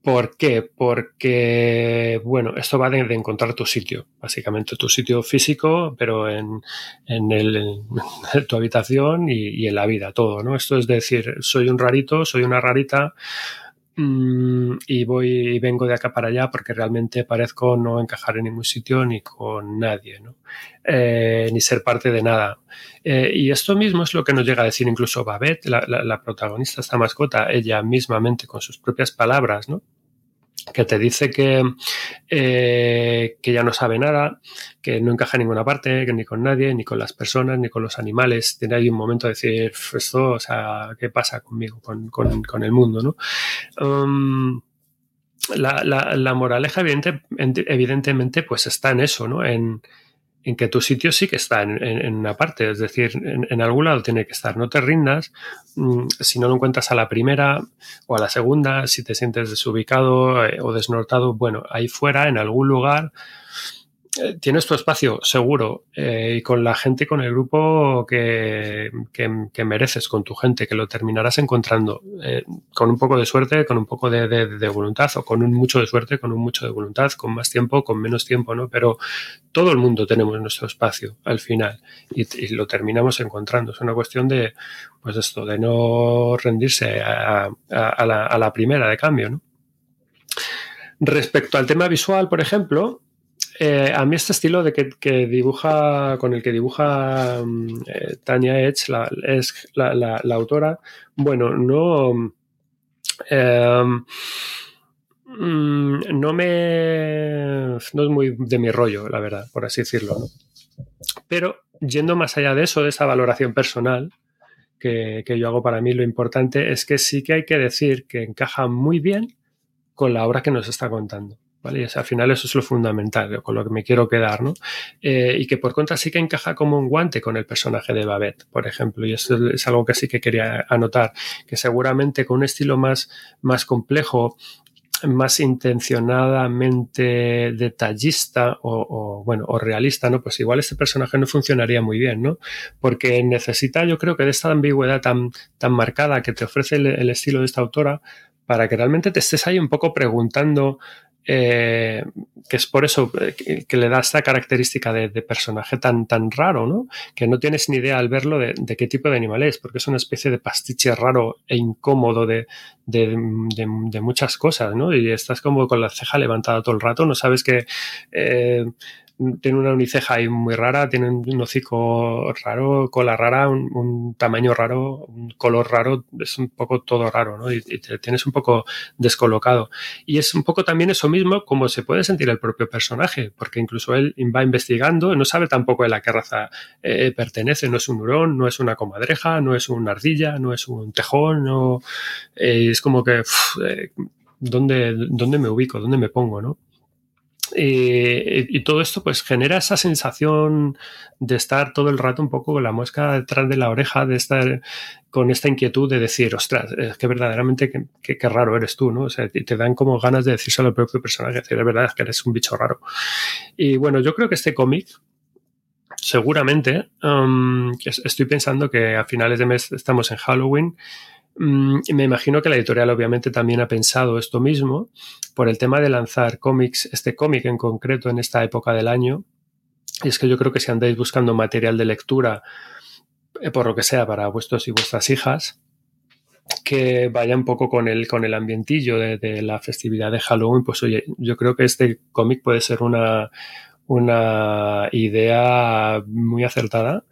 ¿Por qué? Porque, bueno, esto va de, encontrar tu sitio, básicamente tu sitio físico, pero en, en, el, [LAUGHS] tu habitación y, en la vida, todo, ¿no? Esto es decir, soy un rarito, soy una rarita, y voy y vengo de acá para allá porque realmente parezco no encajar en ningún sitio ni con nadie, ¿no? Eh, ni ser parte de nada. Eh, y esto mismo es lo que nos llega a decir incluso Babette, la, la protagonista, esta mascota, ella mismamente con sus propias palabras, ¿no? Que te dice que, eh, que ya no sabe nada, que no encaja en ninguna parte, que ni con nadie, ni con las personas, ni con los animales. Tiene ahí un momento de decir, esto, o sea, ¿qué pasa conmigo, con, con, con el mundo? ¿no? Um, la, la, moraleja, evidente, evidentemente, pues está en eso, ¿no? En que tu sitio sí que está en, en, una parte, es decir, en, algún lado tiene que estar. No te rindas, mm, si no lo encuentras a la primera o a la segunda, si te sientes desubicado eh, o desnortado, bueno, ahí fuera, en algún lugar, tienes tu espacio seguro eh, y con la gente, con el grupo que, que, que, mereces, con tu gente, que lo terminarás encontrando eh, con un poco de suerte, con un poco de, de, de, voluntad o con un mucho de suerte, con un mucho de voluntad, con más tiempo, con menos tiempo, ¿no? Pero todo el mundo tenemos nuestro espacio al final y, lo terminamos encontrando. Es una cuestión de, pues esto, de no rendirse a, a, la, a la primera de cambio, ¿no? Respecto al tema visual, por ejemplo, eh, a mí este estilo de que, dibuja, con el que dibuja um, eh, Tania Edge, la, es la, autora, bueno, no, eh, no me, no es muy de mi rollo, la verdad, por así decirlo. ¿no? Pero yendo más allá de eso, de esa valoración personal que yo hago para mí, lo importante es que sí que hay que decir que encaja muy bien con la obra que nos está contando. ¿Vale? Y al final eso es lo fundamental, con lo que me quiero quedar, ¿no? Eh, y que por contra sí que encaja como un guante con el personaje de Babette, por ejemplo, y eso es algo que sí que quería anotar, que seguramente con un estilo más, más complejo, más intencionadamente detallista o, bueno o realista no pues igual este personaje no funcionaría muy bien no porque necesita yo creo que de esta ambigüedad tan tan marcada que te ofrece el estilo de esta autora para que realmente te estés ahí un poco preguntando eh, que es por eso que, que, le da esta característica de, personaje tan, tan raro, ¿no? Que no tienes ni idea al verlo de, de, qué tipo de animal es, porque es una especie de pastiche raro e incómodo de, de muchas cosas, ¿no? Y estás como con la ceja levantada todo el rato, no sabes que... Eh, tiene una uniceja ahí muy rara, tiene un hocico raro, cola rara, un, tamaño raro, un color raro, es un poco todo raro, ¿no? Y, te tienes un poco descolocado. Y es un poco también eso mismo como se puede sentir el propio personaje, porque incluso él va investigando, no sabe tampoco de la qué raza eh, pertenece, no es un hurón, no es una comadreja, no es una ardilla, no es un tejón, no, eh, es como que, eh, ¿dónde, ¿dónde me ubico? ¿Dónde me pongo? ¿no? Eh, y todo esto pues genera esa sensación de estar todo el rato un poco con la mosca detrás de la oreja, de estar con esta inquietud de decir, ostras, es que verdaderamente qué, raro eres tú, ¿no? O sea, te dan como ganas de decírselo al propio personaje, decir, es verdad, es que eres un bicho raro. Y bueno, yo creo que este cómic, seguramente, estoy pensando que a finales de mes estamos en Halloween, me imagino que la editorial obviamente también ha pensado esto mismo por el tema de lanzar cómics, este cómic en concreto en esta época del año. Y es que yo creo que si andáis buscando material de lectura, eh, por lo que sea, para vuestros y vuestras hijas, que vaya un poco con el, con el ambientillo de, de la festividad de Halloween, pues oye, yo creo que este cómic puede ser una, una idea muy acertada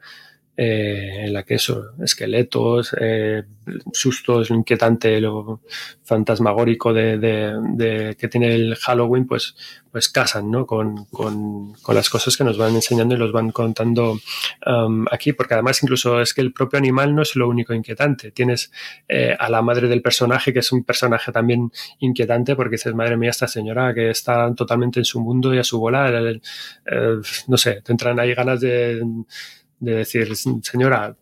eh, en la que eso, esqueletos, eh, sustos, lo inquietante, lo fantasmagórico de, de, de, que tiene el Halloween, pues, pues casan ¿no? con, con, con, las cosas que nos van enseñando y los van contando um, aquí, porque además incluso es que el propio animal no es lo único inquietante. Tienes eh, a la madre del personaje, que es un personaje también inquietante, porque dices, madre mía, esta señora que está totalmente en su mundo y a su bola, eh, no sé, te entran ahí ganas de de decir, señora,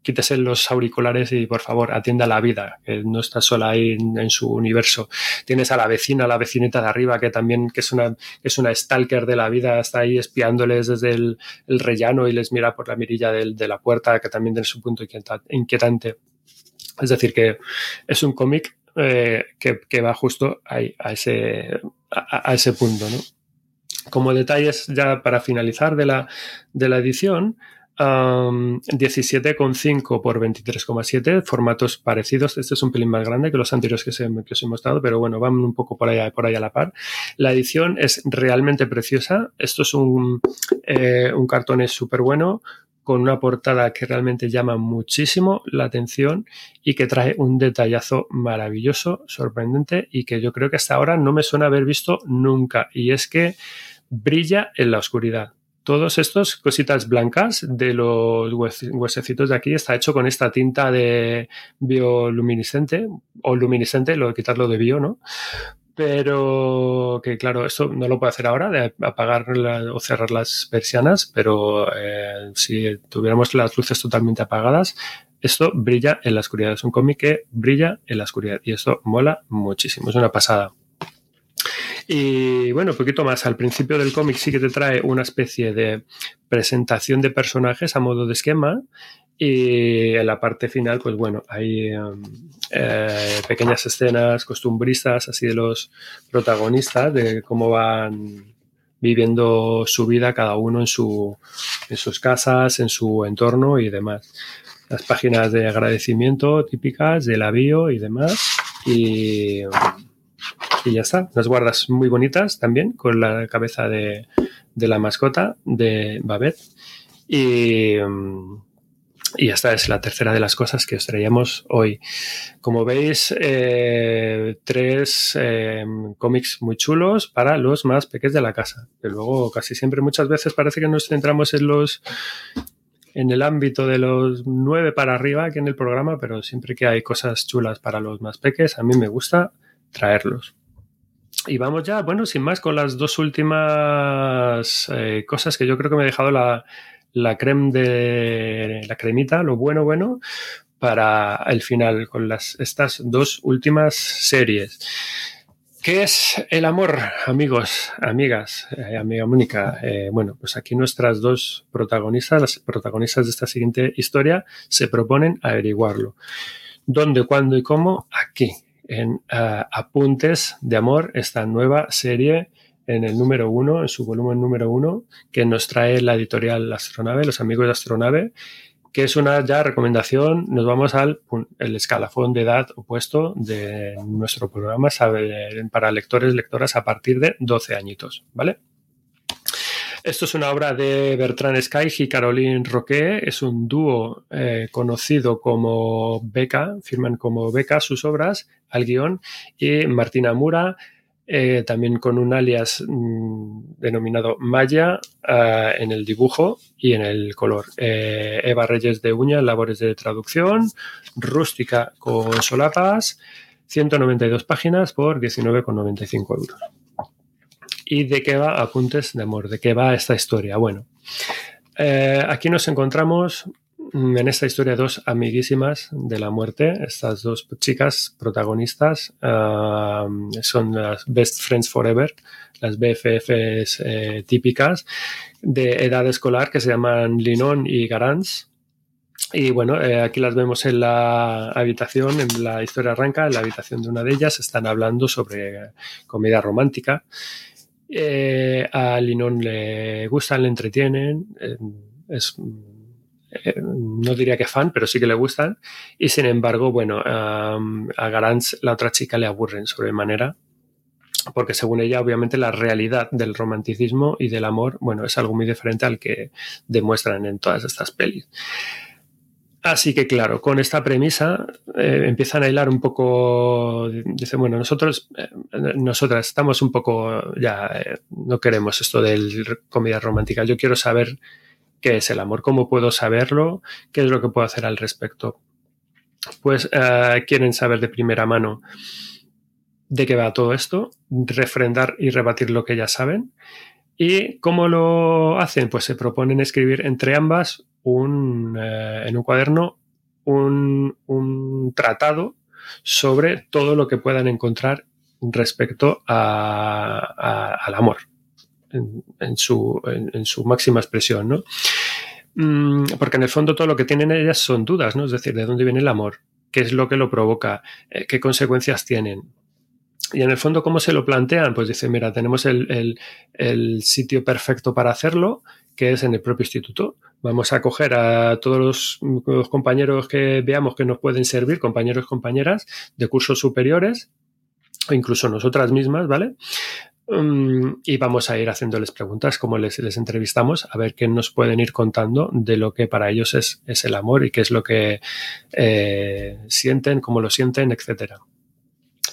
quítese los auriculares y por favor atienda la vida, que no está sola ahí en, su universo. Tienes a la vecina, la vecinita de arriba, que también que es una, es una stalker de la vida, está ahí espiándoles desde el, el rellano y les mira por la mirilla del, de la puerta, que también tiene su punto inquietante. Es decir, que es un cómic eh, que, que, va justo ahí, a, ese, a ese punto, ¿no? Como detalles ya para finalizar de la, de la edición, Um, 17,5 por 23,7, formatos parecidos. Este es un pelín más grande que los anteriores que, se, que os he mostrado, pero bueno, van un poco por allá, por allá a la par. La edición es realmente preciosa. Esto es un, eh, un cartón súper bueno con una portada que realmente llama muchísimo la atención y que trae un detallazo maravilloso, sorprendente y que yo creo que hasta ahora no me suena haber visto nunca. Y es que brilla en la oscuridad todos estos cositas blancas de los huesecitos de aquí está hecho con esta tinta de bioluminiscente o luminiscente, lo de quitarlo de bio, ¿no? Pero que claro, esto no lo puedo hacer ahora, de apagar o cerrar las persianas, pero eh, si tuviéramos las luces totalmente apagadas, esto brilla en la oscuridad. Es un cómic que brilla en la oscuridad y esto mola muchísimo, es una pasada. Y bueno, poquito más. Al principio del cómic sí que te trae una especie de presentación de personajes a modo de esquema. Y en la parte final, pues bueno, hay um, eh, pequeñas escenas costumbristas así de los protagonistas, de cómo van viviendo su vida cada uno en, su, en sus casas, en su entorno y demás. Las páginas de agradecimiento típicas del avío y demás. Y y ya está. Las guardas muy bonitas también, con la cabeza de, la mascota de Babette. Y, y esta es la tercera de las cosas que os traíamos hoy. Como veis, eh, tres eh, cómics muy chulos para los más pequeños de la casa. Que luego, casi siempre, muchas veces parece que nos centramos en los en el ámbito de los nueve para arriba aquí en el programa, pero siempre que hay cosas chulas para los más pequeños, a mí me gusta traerlos. Y vamos ya, bueno, sin más, con las dos últimas eh, cosas que yo creo que me he dejado la, la de la cremita, lo bueno, bueno, para el final, con las, estas dos últimas series. ¿Qué es el amor, amigos, amigas, eh, amiga Mónica? Eh, bueno, pues aquí nuestras dos protagonistas, las protagonistas de esta siguiente historia, se proponen averiguarlo. ¿Dónde, cuándo y cómo? Aquí, en eh, Apuntes de Amor, esta nueva serie en el número uno, en su volumen número uno, que nos trae la editorial Astronave, los amigos de Astronave, que es una ya recomendación. Nos vamos al el escalafón de edad opuesto de nuestro programa para lectores, lectoras a partir de 12 añitos, ¿vale? Esto es una obra de Bertrand Sky y Caroline Roque. Es un dúo eh, conocido como Beca, firman como Beca sus obras al guion, y Martina Mura, eh, también con un alias mm, denominado Maya eh, en el dibujo y en el color. Eva Reyes de Uña, labores de traducción, rústica con solapas, 192 páginas por 19,95 euros. ¿Y de qué va Apuntes de Amor? ¿De qué va esta historia? Bueno, eh, aquí nos encontramos mm, en esta historia dos amiguísimas de la muerte. Estas dos chicas protagonistas ah, son las Best Friends Forever, las BFFs eh, típicas de edad escolar que se llaman Linon y Garance. Y bueno, eh, aquí las vemos en la habitación, en la historia arranca, en la habitación de una de ellas, están hablando sobre comida romántica eh, a Linon le gustan, le entretienen, eh, eh, no diría que fan, pero sí que le gustan. Y sin embargo, bueno, a Garance, la otra chica, le aburren sobremanera. Porque según ella, obviamente, la realidad del romanticismo y del amor, bueno, es algo muy diferente al que demuestran en todas estas pelis. Así que claro, con esta premisa eh, empiezan a hilar un poco, dicen, bueno, nosotros, eh, nosotras estamos un poco, ya eh, no queremos esto de comida romántica, yo quiero saber qué es el amor, cómo puedo saberlo, qué es lo que puedo hacer al respecto. Pues quieren saber de primera mano de qué va todo esto, refrendar y rebatir lo que ya saben. ¿Y cómo lo hacen? Pues se proponen escribir entre ambas un, eh, en un cuaderno un, tratado sobre todo lo que puedan encontrar respecto al amor en, su, en, su, máxima expresión, ¿no? Mm, porque en el fondo todo lo que tienen ellas son dudas, ¿no? Es decir, ¿de dónde viene el amor? ¿Qué es lo que lo provoca? Eh, ¿Qué consecuencias tienen? Y en el fondo, ¿cómo se lo plantean? Pues dice, mira, tenemos el, sitio perfecto para hacerlo, que es en el propio instituto. Vamos a coger a todos los, compañeros que veamos que nos pueden servir, compañeros compañeras de cursos superiores, o incluso nosotras mismas, ¿vale? Mm, y vamos a ir haciéndoles preguntas, como les, les, entrevistamos, a ver qué nos pueden ir contando de lo que para ellos es, es el amor y qué es lo que eh, sienten, cómo lo sienten, etcétera.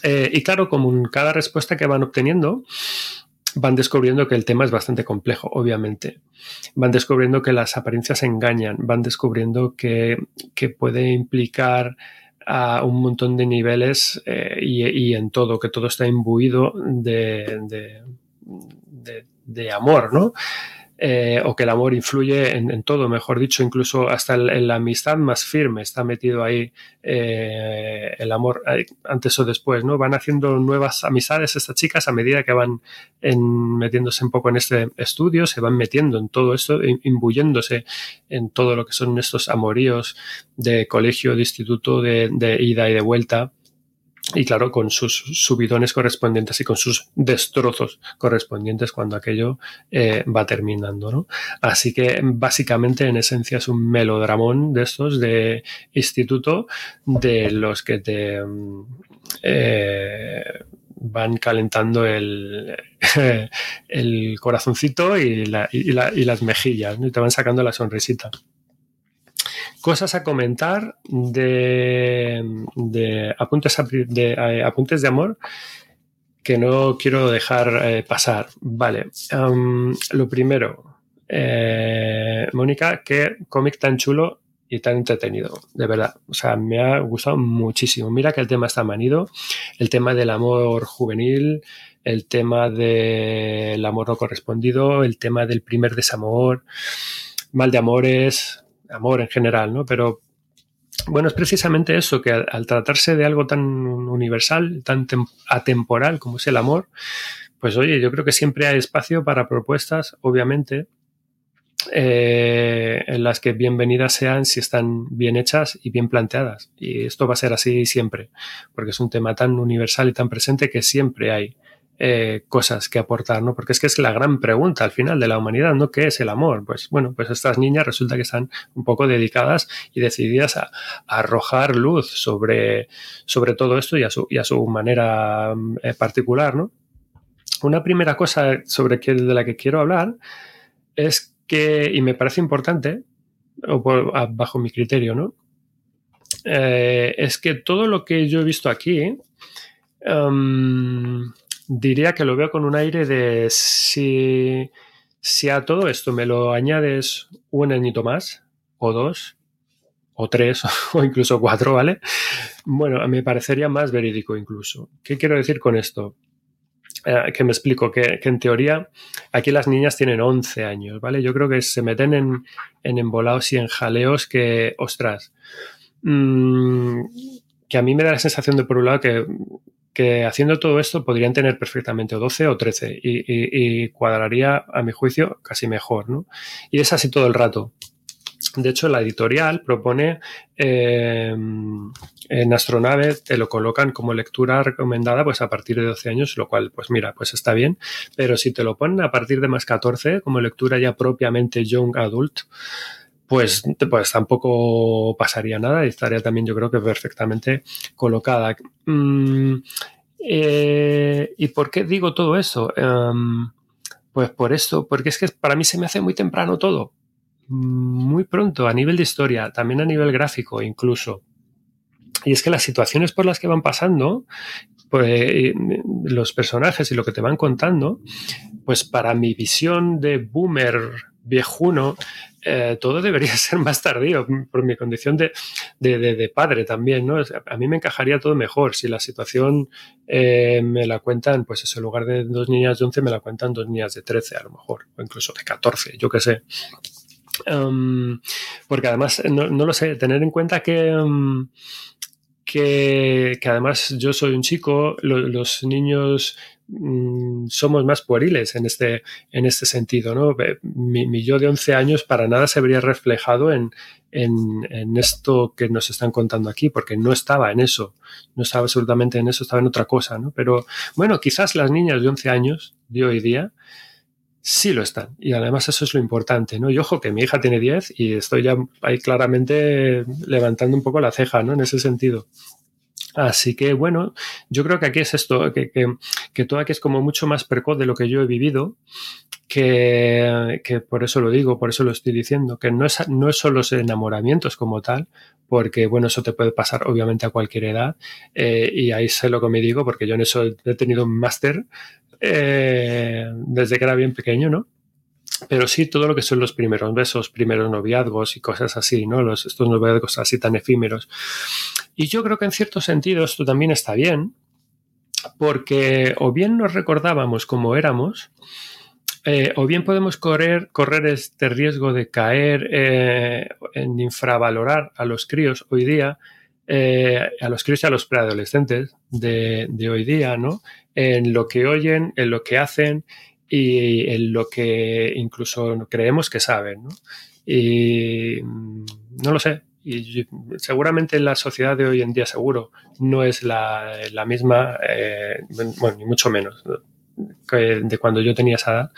Eh, y claro, como en cada respuesta que van obteniendo, van descubriendo que el tema es bastante complejo, obviamente. Van descubriendo que las apariencias engañan, van descubriendo que, que puede implicar a un montón de niveles eh, y, en todo, que todo está imbuido de, de amor, ¿no? Eh, o que el amor influye en, todo, mejor dicho, incluso hasta en la amistad más firme está metido ahí eh, el amor antes o después, ¿no? Van haciendo nuevas amistades estas chicas a medida que van metiéndose un poco en este estudio, se van metiendo en todo esto, imbuyéndose en todo lo que son estos amoríos de colegio, de instituto, de ida y de vuelta y claro, con sus subidones correspondientes y con sus destrozos correspondientes cuando aquello eh, va terminando. ¿no? Así que básicamente en esencia es un melodramón de estos de instituto de los que te mm, eh, van calentando el, [LAUGHS] el corazoncito y, las mejillas y te van sacando la sonrisita. Cosas a comentar de, apuntes, de, eh, apuntes de amor que no quiero dejar eh, pasar. Vale, lo primero, eh, Mónica, qué cómic tan chulo y tan entretenido, de verdad. O sea, me ha gustado muchísimo. Mira que el tema está manido, el tema del amor juvenil, el tema del amor no correspondido, el tema del primer desamor, mal de amores, amor en general, ¿no? Pero bueno, es precisamente eso, que al, tratarse de algo tan universal, tan atemporal como es el amor, pues oye, yo creo que siempre hay espacio para propuestas, obviamente, eh, en las que bienvenidas sean si están bien hechas y bien planteadas. Y esto va a ser así siempre, porque es un tema tan universal y tan presente que siempre hay eh, cosas que aportar, ¿no? Porque es que es la gran pregunta al final de la humanidad, ¿no? ¿Qué es el amor? Pues bueno, pues estas niñas resulta que están un poco dedicadas y decididas a, arrojar luz sobre, sobre todo esto y a su, y a su manera eh, particular, ¿no? Una primera cosa sobre que, de la que quiero hablar es que, y me parece importante, o bajo mi criterio, ¿no? Eh, es que todo lo que yo he visto aquí em, diría que lo veo con un aire de si, si a todo esto me lo añades un añito más, o dos, o tres, [LAUGHS] o incluso cuatro, ¿vale? Bueno, me parecería más verídico incluso. ¿Qué quiero decir con esto? Eh, que me explico, que, en teoría aquí las niñas tienen 11 años, ¿vale? Yo creo que se meten en, en embolados y en jaleos que, ostras, mm, que a mí me da la sensación de, por un lado, que que haciendo todo esto podrían tener perfectamente 12 o 13 y, cuadraría, a mi juicio, casi mejor, ¿no? Y es así todo el rato. De hecho, la editorial propone eh, en Astronave, te lo colocan como lectura recomendada pues a partir de 12 años, lo cual, pues mira, pues está bien. Pero si te lo ponen a partir de más 14, como lectura ya propiamente young adult, pues, pues tampoco pasaría nada y estaría también yo creo que perfectamente colocada. Mm, eh, ¿Y por qué digo todo eso? Em, pues por esto, porque es que para mí se me hace muy temprano todo, muy pronto, a nivel de historia, también a nivel gráfico incluso. Y es que las situaciones por las que van pasando, pues los personajes y lo que te van contando, pues para mi visión de boomer viejuno, eh, todo debería [LAUGHS] ser más tardío por mi condición de, de, padre también, ¿no? A mí me encajaría todo mejor si la situación eh, me la cuentan, pues en lugar de dos niñas de 11 me la cuentan dos niñas de 13 a lo mejor, o incluso de 14, yo qué sé. Um, porque además, no, lo sé, tener en cuenta que... Um, que, además yo soy un chico, los niños mm, somos más pueriles en este, en este sentido, ¿no? Mi, yo de 11 años para nada se habría reflejado en, en, en, esto que nos están contando aquí, porque no estaba en eso, no estaba absolutamente en eso, estaba en otra cosa, ¿no? Pero bueno, quizás las niñas de 11 años de hoy día sí lo están. Y además eso es lo importante, ¿no? Y ojo que mi hija tiene 10 y estoy ya ahí claramente levantando un poco la ceja, ¿no? En ese sentido. Así que bueno, yo creo que aquí es esto, que, que, que todo aquí es como mucho más precoz de lo que yo he vivido, que, que, por eso lo digo, por eso lo estoy diciendo, que no es, no es solo los enamoramientos como tal, porque bueno, eso te puede pasar obviamente a cualquier edad, eh, y ahí sé lo que me digo, porque yo en eso he tenido un máster eh, desde que era bien pequeño, ¿no? Pero sí todo lo que son los primeros besos, primeros noviazgos y cosas así, ¿no? Los, estos noviazgos así tan efímeros. Y yo creo que en cierto sentido esto también está bien, porque o bien nos recordábamos cómo éramos, eh, o bien podemos correr, correr este riesgo de caer eh, en infravalorar a los críos hoy día, eh, a los críos y a los preadolescentes de, de, hoy día, ¿no? En lo que oyen, en lo que hacen y en lo que incluso creemos que saben, ¿no? Y mm, no lo sé, y seguramente en la sociedad de hoy en día seguro no es la, la misma, eh, bueno, ni mucho menos, que de cuando yo tenía esa edad.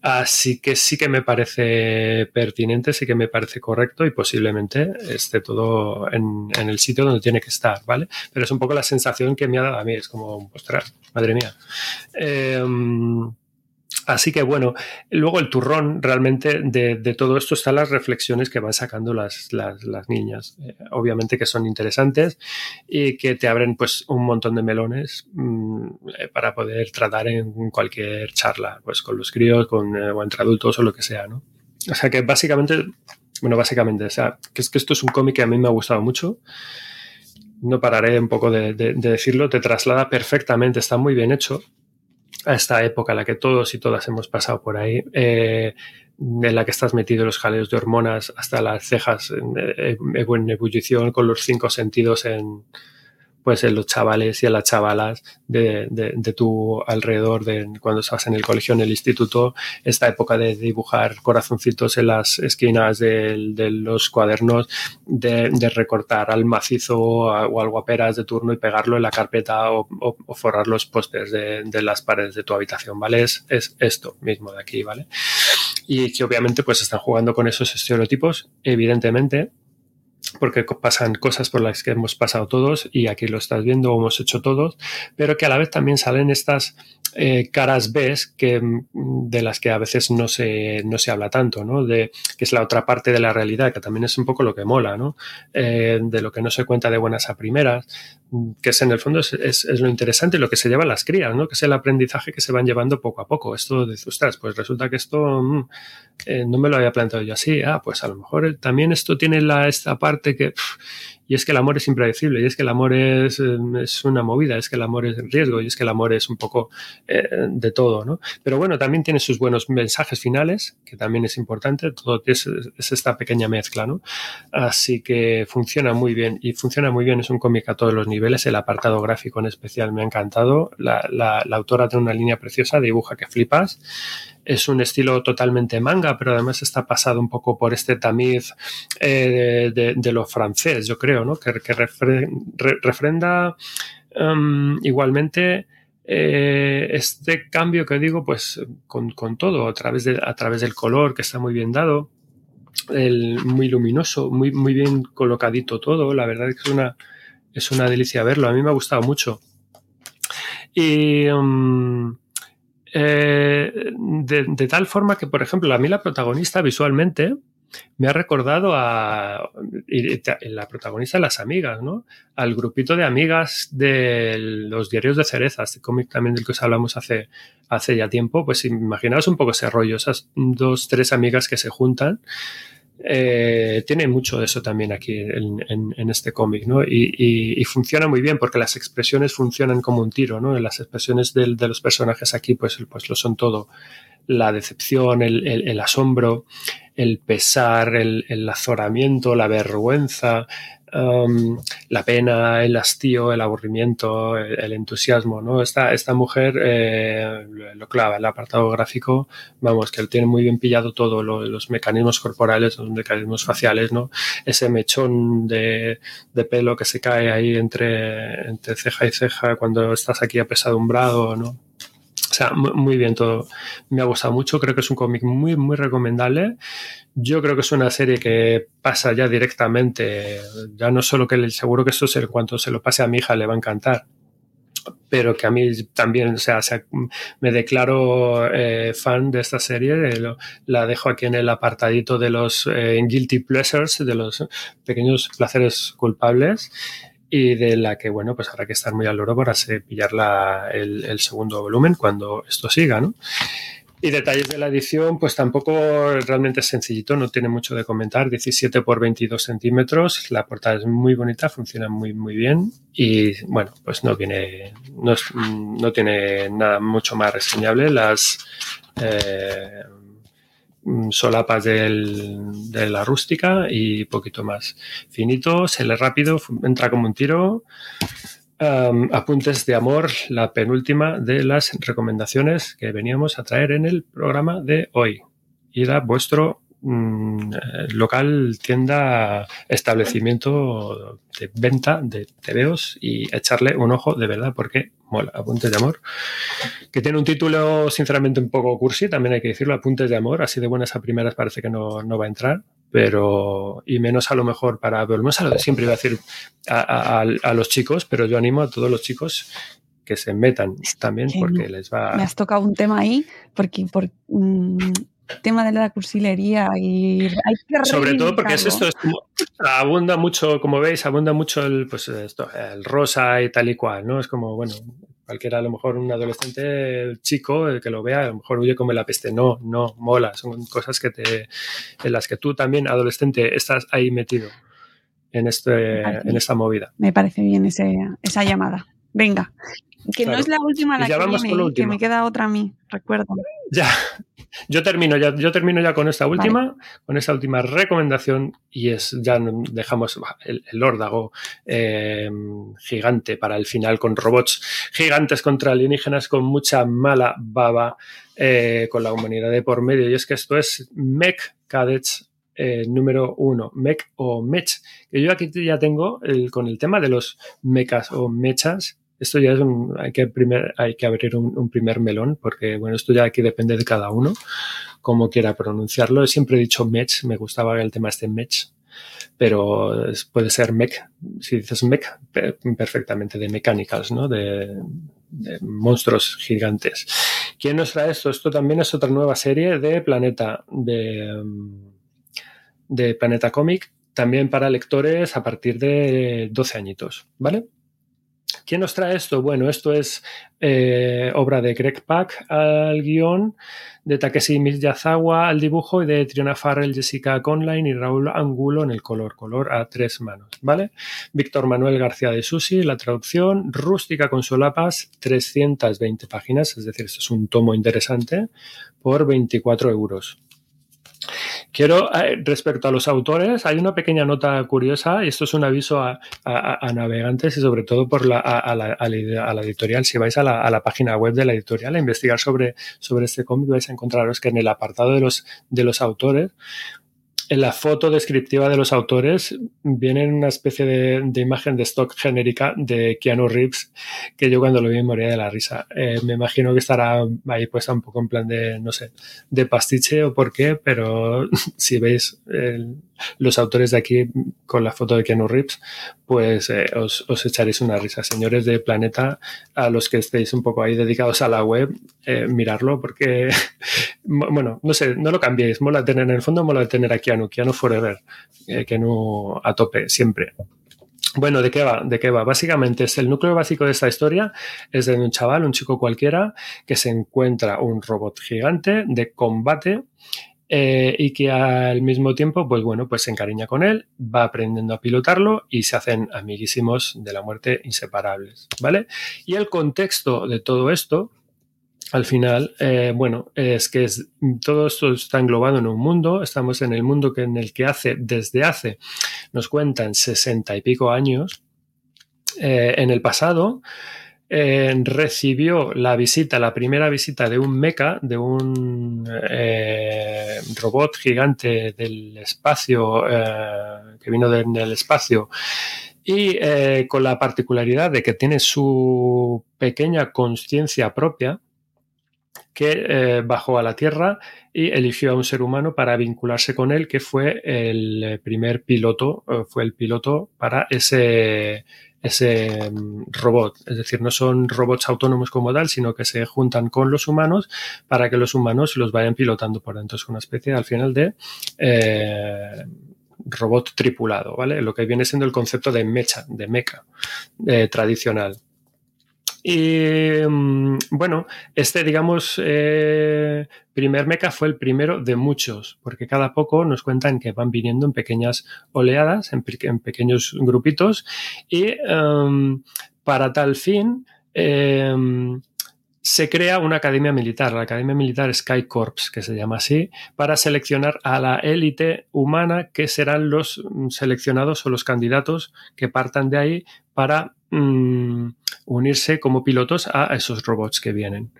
Así que sí que me parece pertinente, sí que me parece correcto y posiblemente esté todo en, en, el sitio donde tiene que estar, ¿vale? Pero es un poco la sensación que me ha dado a mí, es como, ostras, madre mía. Eh, Así que bueno, luego el turrón realmente de, todo esto están las reflexiones que van sacando las, las, niñas. Eh, obviamente que son interesantes y que te abren pues un montón de melones mmm, para poder tratar en cualquier charla, pues con los críos, con, eh, o entre adultos o lo que sea, ¿no? O sea que básicamente, bueno, básicamente, o sea, que es que esto es un cómic que a mí me ha gustado mucho. No pararé un poco de, de decirlo, te traslada perfectamente, está muy bien hecho a esta época en la que todos y todas hemos pasado por ahí, eh, en la que estás metido en los jaleos de hormonas hasta las cejas en, en ebullición, con los cinco sentidos en, pues en los chavales y en las chavalas de, de, tu alrededor de cuando estás en el colegio, en el instituto, esta época de dibujar corazoncitos en las esquinas de, los cuadernos, de, recortar al macizo o al guaperas de turno y pegarlo en la carpeta o, forrar los pósters de, de, las paredes de tu habitación, ¿vale? Es, es esto mismo de aquí, ¿vale? Y que obviamente pues están jugando con esos estereotipos, evidentemente, porque pasan cosas por las que hemos pasado todos y aquí lo estás viendo hemos hecho todos, pero que a la vez también salen estas eh, caras B que, mm, de las que a veces no se, no se habla tanto, ¿no? De, que es la otra parte de la realidad, que también es un poco lo que mola, ¿no? Eh, de lo que no se cuenta de buenas a primeras, que es en el fondo es, es, lo interesante, lo que se llevan las crías, ¿no? Que es el aprendizaje que se van llevando poco a poco. Esto de, ostras, pues resulta que esto mmm, eh, no me lo había planteado yo así, ah, pues a lo mejor también esto tiene la, esta parte que... y es que el amor es impredecible, y es que el amor es, es, una movida, es que el amor es riesgo, y es que el amor es un poco eh, de todo, ¿no? Pero bueno, también tiene sus buenos mensajes finales, que también es importante, todo es, es esta pequeña mezcla, ¿no? Así que funciona muy bien, y funciona muy bien, es un cómic a todos los niveles, el apartado gráfico en especial me ha encantado, la, la, la autora tiene una línea preciosa, dibuja que flipas, es un estilo totalmente manga, pero además está pasado un poco por este tamiz eh, de, de, lo francés, yo creo, ¿no? Que, que refre, re, refrenda um, igualmente eh, este cambio que digo, pues con, todo, a través, de, a través del color, que está muy bien dado, el, muy luminoso, muy, muy bien colocadito todo, la verdad es que es una, es una delicia verlo, a mí me ha gustado mucho. Y... Um, eh, de, tal forma que, por ejemplo, a mí la protagonista visualmente me ha recordado a la protagonista de las amigas, ¿no? Al grupito de amigas de los diarios de cereza, este cómic también del que os hablamos hace, hace ya tiempo, pues imaginaos un poco ese rollo, esas dos, tres amigas que se juntan eh, tiene mucho de eso también aquí en, este cómic, ¿no? Y, funciona muy bien porque las expresiones funcionan como un tiro, ¿no? Las expresiones de los personajes aquí, pues, pues lo son todo. La decepción, el, el, el asombro, el pesar, el, el, azoramiento, la vergüenza, um, la pena, el hastío, el aburrimiento, el, entusiasmo, ¿no? Esta, esta mujer eh, lo clava, el apartado gráfico, vamos, que tiene muy bien pillado todo, los mecanismos corporales, los mecanismos faciales, ¿no? Ese mechón de, de pelo que se cae ahí entre, entre ceja y ceja cuando estás aquí apesadumbrado, ¿no? Muy bien todo. Me ha gustado mucho. Creo que es un cómic muy, muy recomendable. Yo creo que es una serie que pasa ya directamente. Ya no solo que seguro que esto es el cuanto se lo pase a mi hija le va a encantar. Pero que a mí también, o sea, me declaro eh, fan de esta serie. la dejo aquí en el apartadito de los eh, guilty pleasures, de los pequeños placeres culpables y de la que, bueno, pues habrá que estar muy al loro para pillar la, el, el, segundo volumen cuando esto siga, ¿no? Y detalles de la edición, pues tampoco realmente es sencillito, no tiene mucho de comentar, 17 por 22 centímetros, la portada es muy bonita, funciona muy, muy bien y, bueno, pues no viene, no, no tiene nada mucho más reseñable, las... Eh, Mm, solapas del, de la rústica y poquito más. Finito, se lee rápido, entra como un tiro. apuntes de amor, la penúltima de las recomendaciones que veníamos a traer en el programa de hoy. Ir vuestro mm, local, tienda, establecimiento de venta de TVOs y echarle un ojo de verdad porque mola, Apuntes de Amor, que tiene un título sinceramente un poco cursi, también hay que decirlo, Apuntes de Amor, así de buenas a primeras parece que no, va a entrar, pero y menos a lo mejor para, volvemos a lo de siempre iba a decir a, los chicos, pero yo animo a todos los chicos que se metan también porque les va... Me has tocado un tema ahí, porque por, mm, tema de la cursilería y hay que sobre todo porque es esto es abunda mucho como veis abunda mucho el pues esto el rosa y tal y cual no es como bueno cualquiera a lo mejor un adolescente chico el que lo vea a lo mejor huye como la peste no no mola son cosas que te en las que tú también adolescente estás ahí metido en este en esta movida. me parece bien ese, esa llamada. Venga que no es la última la que, viene, que me queda otra a mí recuerdo. Ya yo termino ya, yo termino ya con esta última, con esta última recomendación y es ya dejamos el, el órdago eh, gigante para el final con robots gigantes contra alienígenas con mucha mala baba eh, con la humanidad de por medio. Y es que esto es Mech Cadets eh, número uno, Mech o Mech, que yo aquí ya tengo el, con el tema de los mechas o mechas, esto ya es un, hay que, primer, hay que abrir un, primer melón, porque bueno, esto ya aquí depende de cada uno, cómo quiera pronunciarlo. Siempre he dicho mech, me gustaba el tema este mech, pero puede ser mech, si dices mech, perfectamente de mechanicals, ¿no? De, monstruos gigantes. ¿Quién nos trae esto? Esto también es otra nueva serie de Planeta, de, de Planeta Comic, también para lectores a partir de 12 añitos, ¿vale? ¿Quién nos trae esto? Bueno, esto es eh, obra de Greg Pak al guion, de Takeshi Miyazawa al dibujo y de Triona Farrell, Jessica Conline y Raúl Angulo en el color, color a tres manos, ¿vale? Víctor Manuel García de Susi, la traducción, rústica con solapas, 320 páginas, es decir, es un tomo interesante, por 24 euros. Quiero, eh, respecto a los autores, hay una pequeña nota curiosa, y esto es un aviso a, navegantes y sobre todo por la, a, la, editorial. Si vais a la, página web de la editorial a investigar sobre, sobre este cómic, vais a encontraros que en el apartado de los, de los autores en la foto descriptiva de los autores viene una especie de, imagen de stock genérica de Keanu Reeves que yo cuando lo vi moría de la risa. Eh, me imagino que estará ahí puesta un poco en plan de, no sé, de pastiche o por qué, pero [LAUGHS] si veis los autores de aquí con la foto de Keanu Reeves, pues eh, os, echaréis una risa. Señores de Planeta, a los que estéis un poco ahí dedicados a la web, eh, mirarlo porque, [LAUGHS] bueno, no sé, no lo cambiéis. Mola tener, en el fondo mola tener a Keanu, Keanu Forever, eh, Keanu a tope, siempre. Bueno, ¿de qué va? ¿De qué va? Básicamente es el núcleo básico de esta historia es de un chaval, un chico cualquiera, que se encuentra un robot gigante de combate eh, y que al mismo tiempo, pues bueno, pues se encariña con él, va aprendiendo a pilotarlo y se hacen amiguísimos de la muerte inseparables, ¿vale? Y el contexto de todo esto al final, eh, bueno, es que es, todo esto está englobado en un mundo, estamos en el mundo que, en el que hace, desde hace, nos cuentan sesenta y pico años, eh, en el pasado, eh, recibió la visita, la primera visita de un mecha, de un robot gigante del espacio, que vino del espacio, y con la particularidad de que tiene su pequeña conciencia propia, que eh, bajó a la Tierra y eligió a un ser humano para vincularse con él, que fue el primer piloto, eh, fue el piloto para ese, ese mm, robot. Es decir, no son robots autónomos como tal, sino que se juntan con los humanos para que los humanos los vayan pilotando por dentro. Es una especie al final de eh, robot tripulado, ¿vale? Lo que viene siendo el concepto de mecha, de mecha tradicional. Y mm, bueno, este, digamos, eh, primer meca fue el primero de muchos, porque cada poco nos cuentan que van viniendo en pequeñas oleadas, en, pequeños grupitos, y em, para tal fin em, se crea una academia militar, la Academia Militar Sky Corps, que se llama así, para seleccionar a la élite humana que serán los mm, seleccionados o los candidatos que partan de ahí para mm, unirse como pilotos a esos robots que vienen.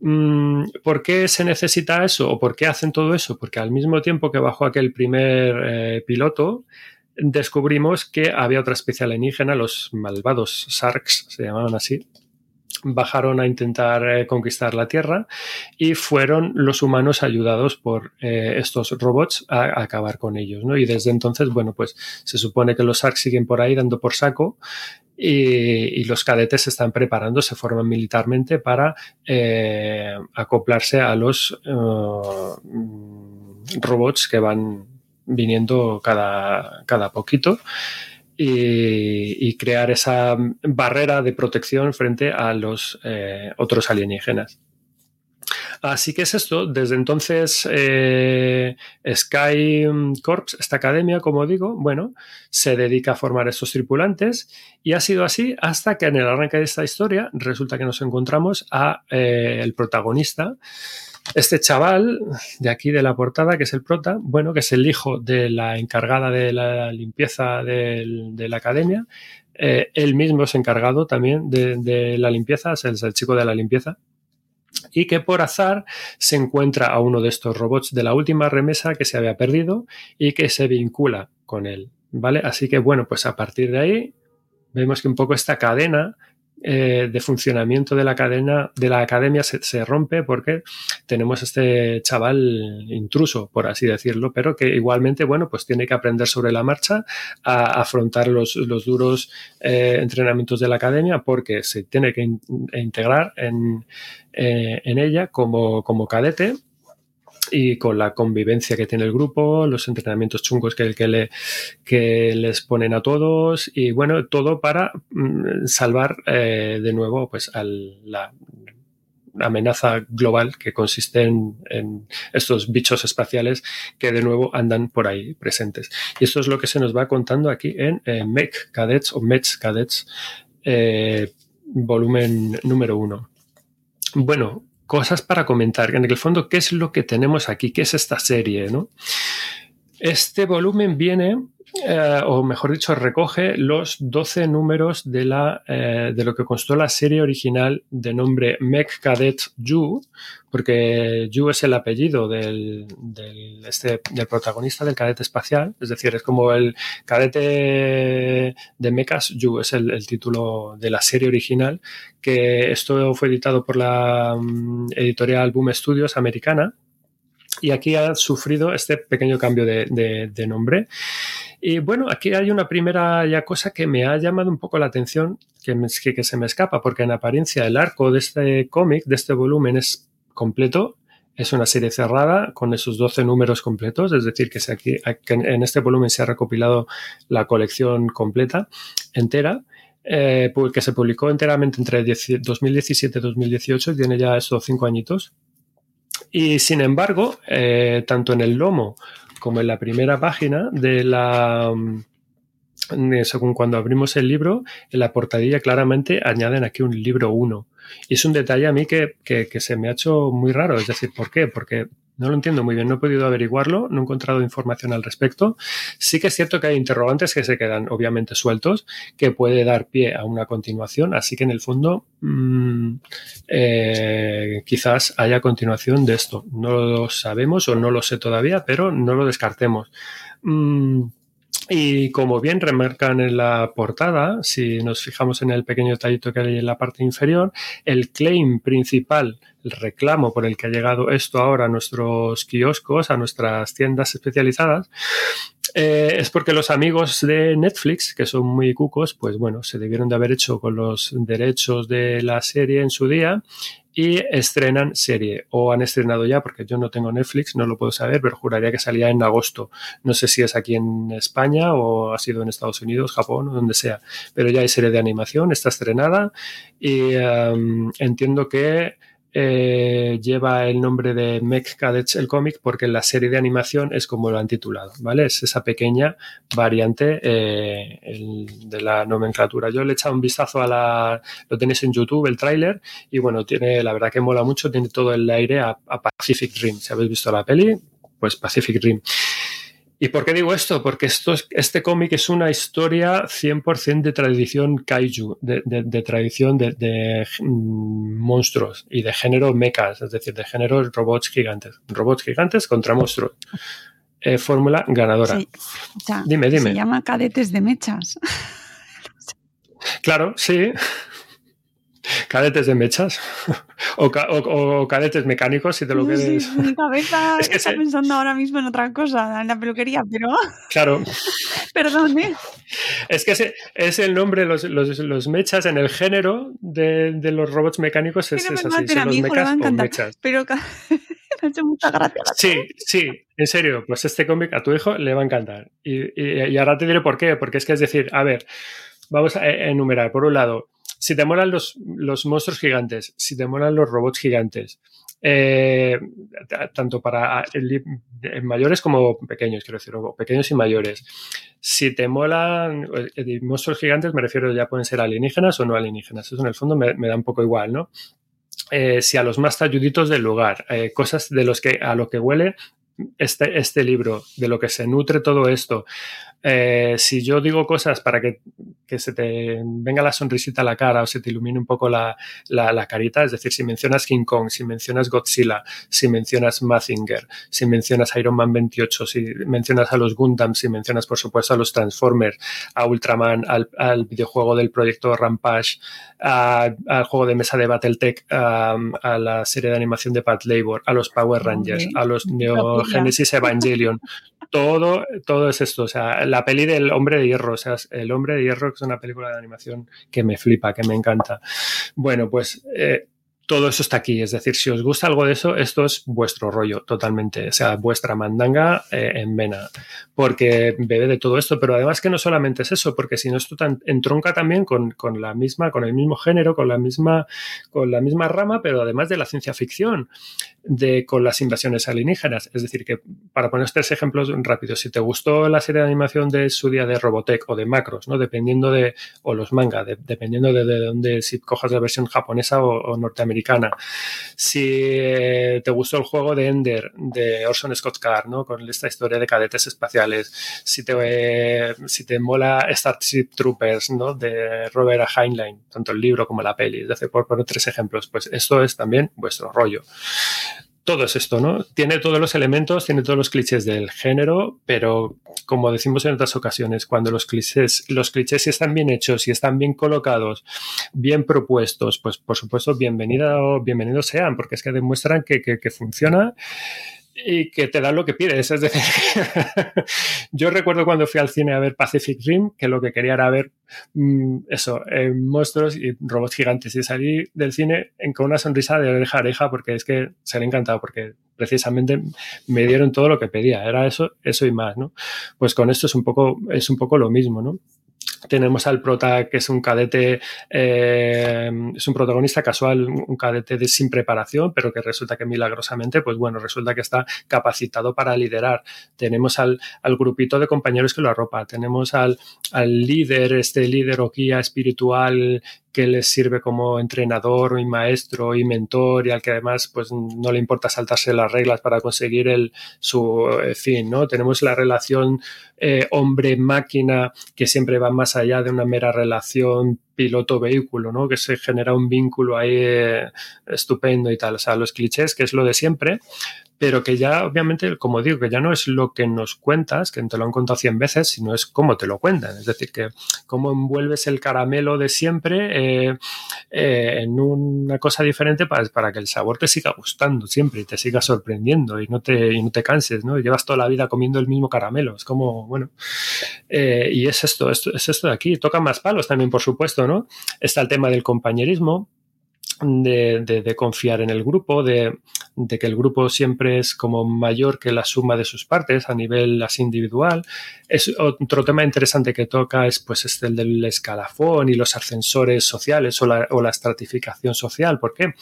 Mm, ¿Por qué se necesita eso o por qué hacen todo eso? Porque al mismo tiempo que bajó aquel primer eh, piloto, descubrimos que había otra especie alienígena, los malvados Sarks, se llamaban así, bajaron a intentar eh, conquistar la Tierra y fueron los humanos ayudados por eh, estos robots a, acabar con ellos. ¿no? Y desde entonces, bueno, pues se supone que los ARC siguen por ahí dando por saco y, los cadetes se están preparando, se forman militarmente para eh, acoplarse a los robots que van viniendo cada, cada poquito y, crear esa barrera de protección frente a los eh, otros alienígenas. Así que es esto. Desde entonces, eh, Sky Corps, esta academia, como digo, bueno, se dedica a formar estos tripulantes y ha sido así hasta que en el arranque de esta historia resulta que nos encontramos a eh, el protagonista, este chaval de aquí de la portada, que es el prota, bueno, que es el hijo de la encargada de la limpieza de la academia, eh, él mismo es encargado también de, la limpieza, es el, chico de la limpieza, y que por azar se encuentra a uno de estos robots de la última remesa que se había perdido y que se vincula con él, ¿vale? Así que bueno, pues a partir de ahí vemos que un poco esta cadena eh, de funcionamiento de la cadena de la academia se, rompe porque tenemos este chaval intruso, por así decirlo, pero que igualmente, bueno, pues tiene que aprender sobre la marcha a afrontar los, duros eh, entrenamientos de la academia porque se tiene que integrar en, eh, en ella como, como cadete y con la convivencia que tiene el grupo, los entrenamientos chungos que, que, le, que les ponen a todos y bueno, todo para mm, salvar eh, de nuevo pues a la amenaza global que consiste en, estos bichos espaciales que de nuevo andan por ahí presentes. Y esto es lo que se nos va contando aquí en eh, Mech Cadets o Mech Cadets eh, volumen número uno. Bueno, cosas para comentar. En el fondo, ¿qué es lo que tenemos aquí? ¿Qué es esta serie? ¿no? Este volumen viene eh, o mejor dicho, recoge los 12 números de, la, eh, de lo que constó la serie original de nombre Mech Cadet Yu, porque Yu es el apellido del, este, del, protagonista del cadete espacial, es decir, es como el cadete de mechas, Yu es el, título de la serie original, que esto fue editado por la mm, editorial Boom Studios americana, y aquí ha sufrido este pequeño cambio de, nombre. Y bueno, aquí hay una primera cosa que me ha llamado un poco la atención, que, que, se me escapa, porque en apariencia el arco de este cómic, de este volumen, es completo. Es una serie cerrada con esos 12 números completos, es decir, que, aquí, en este volumen se ha recopilado la colección completa, entera. Eh, que se publicó enteramente entre 2017 y 2018, tiene ya esos cinco añitos. Y sin embargo, eh, tanto en el lomo como en la primera página de la, según cuando abrimos el libro, en la portadilla claramente añaden aquí un libro 1. Y es un detalle a mí que, que, que, se me ha hecho muy raro. Es decir, ¿por qué? Porque no lo entiendo muy bien, no he podido averiguarlo, no he encontrado información al respecto. Sí que es cierto que hay interrogantes que se quedan obviamente sueltos, que puede dar pie a una continuación, así que en el fondo mmm, eh, quizás haya continuación de esto. No lo sabemos o no lo sé todavía, pero no lo descartemos. Mm, y como bien remarcan en la portada, si nos fijamos en el pequeño tallito que hay en la parte inferior, el claim principal, el reclamo por el que ha llegado esto ahora a nuestros kioscos, a nuestras tiendas especializadas, eh, es porque los amigos de Netflix, que son muy cucos, pues bueno, se debieron de haber hecho con los derechos de la serie en su día y estrenan serie o han estrenado ya porque yo no tengo Netflix, no lo puedo saber, pero juraría que salía en agosto. No sé si es aquí en España o ha sido en Estados Unidos, Japón o donde sea, pero ya hay serie de animación, está estrenada y um, entiendo que eh, lleva el nombre de Mech Cadets el cómic porque la serie de animación es como lo han titulado, ¿vale? Es esa pequeña variante eh, de la nomenclatura. Yo le he echado un vistazo a la... Lo tenéis en YouTube, el tráiler, y bueno, tiene, la verdad que mola mucho, tiene todo el aire a, a Pacific Rim. Si habéis visto la peli, pues Pacific Rim. ¿Y por qué digo esto? Porque esto es, este cómic es una historia 100% de tradición kaiju, de, de, de tradición de, de mm, monstruos y de género mechas, es decir, de género robots gigantes. Robots gigantes contra monstruos. Eh, fórmula ganadora. Sí. O sea, dime, dime. Se llama cadetes de mechas. [LAUGHS] Claro, sí. Cadetes de mechas [LAUGHS] o, ca o, o, cadetes mecánicos, si te lo quieres. Sí, mi cabeza [LAUGHS] es que está se... pensando ahora mismo en otra cosa, en la peluquería, pero. [LAUGHS] Claro. Perdón, ¿eh? Es que ese, es el nombre, los, los, los, mechas en el género de, de los robots mecánicos es, es así. Son los mechas o mechas. Pero me ha hecho mucha gracia. Sí, sí, en serio, pues este cómic a tu hijo le va a encantar. Y, y, y ahora te diré por qué, porque es que es decir, a ver, vamos a enumerar. Por un lado, si te molan los, los monstruos gigantes, si te molan los robots gigantes, eh, tanto para el, mayores como pequeños, quiero decir, pequeños y mayores. Si te molan eh, monstruos gigantes, me refiero ya pueden ser alienígenas o no alienígenas. Eso en el fondo me, me da un poco igual, ¿no? Eh, si a los más talluditos del lugar, cosas de los que a lo que huele este, este libro, de lo que se nutre todo esto. Eh, si yo digo cosas para que, que, se te venga la sonrisita a la cara o se te ilumine un poco la, la, la, carita, es decir, si mencionas King Kong, si mencionas Godzilla, si mencionas Mazinger, si mencionas Iron Man 28, si mencionas a los Gundams, si mencionas, por supuesto, a los Transformers, a Ultraman, al, al videojuego del proyecto Rampage, a, al juego de mesa de Battletech, a, a, la serie de animación de Pat Labor, a los Power Rangers, okay. a los Neo Genesis Evangelion, [LAUGHS] todo, todo es esto, o sea, la peli del Hombre de Hierro, o sea, el Hombre de Hierro es una película de animación que me flipa, que me encanta. Bueno, pues eh, todo eso está aquí. Es decir, si os gusta algo de eso, esto es vuestro rollo totalmente. O sea, vuestra mandanga eh, en vena. Porque bebe de todo esto. Pero además que no solamente es eso, porque si no esto entronca también con, con, la misma, con el mismo género, con la misma, con la misma rama, pero además de la ciencia ficción, de con las invasiones alienígenas. Es decir, que para poner tres ejemplos rápidos, si te gustó la serie de animación de su día de Robotech o de Macros, ¿no? Dependiendo de, o los manga, de, dependiendo de, de dónde, si cojas la versión japonesa o norteamericana Si eh, te gustó el juego de Ender de Orson Scott Card, ¿no? Con esta historia de cadetes espaciales. Si te, eh, si te mola Starship Troopers, ¿no? De Robert Heinlein, tanto el libro como la peli. Es decir, por poner tres ejemplos, pues esto es también vuestro rollo todo es esto, ¿no? Tiene todos los elementos, tiene todos los clichés del género, pero como decimos en otras ocasiones, cuando los clichés, los clichés están bien hechos y están bien colocados, bien propuestos, pues por supuesto, bienvenido, bienvenidos sean, porque es que demuestran que, que funciona y que te dan lo que pides. Es decir, [LAUGHS] yo recuerdo cuando fui al cine a ver Pacific Rim, que lo que quería era ver mmm, eso, eh, monstruos y robots gigantes. Y salí del cine en, con una sonrisa de oreja a oreja porque es que se le encantado, porque precisamente me dieron todo lo que pedía. Era eso, eso y más, ¿no? Pues con esto es un poco, es un poco lo mismo, ¿no? Tenemos al prota que es un cadete, eh, es un protagonista casual, un cadete de, sin preparación, pero que resulta que milagrosamente, pues bueno, resulta que está capacitado para liderar. Tenemos al, al grupito de compañeros que lo arropa, tenemos al, al líder, este líder o guía espiritual que les sirve como entrenador y maestro y mentor y al que además pues no le importa saltarse las reglas para conseguir el, su eh, fin, ¿no? Tenemos la relación eh, hombre-máquina que siempre va más allá de una mera relación piloto-vehículo, ¿no? Que se genera un vínculo ahí eh, estupendo y tal. O sea, los clichés, que es lo de siempre, pero que ya, obviamente, como digo, que ya no es lo que nos cuentas, que te lo han contado cien veces, sino es cómo te lo cuentan. Es decir, que cómo envuelves el caramelo de siempre eh, en una cosa diferente para, para, que el sabor te siga gustando siempre y te siga sorprendiendo y no te, y no te canses, ¿no? Llevas toda la vida comiendo el mismo caramelo. Es como, bueno, eh, y es esto, esto, es esto de aquí. Tocan más palos también, por supuesto, ¿no? Está el tema del compañerismo, de, confiar en el grupo, de, de, que el grupo siempre es como mayor que la suma de sus partes a nivel así individual. Es otro tema interesante que toca es pues este el del escalafón y los ascensores sociales o la, o la estratificación social. ¿Por qué?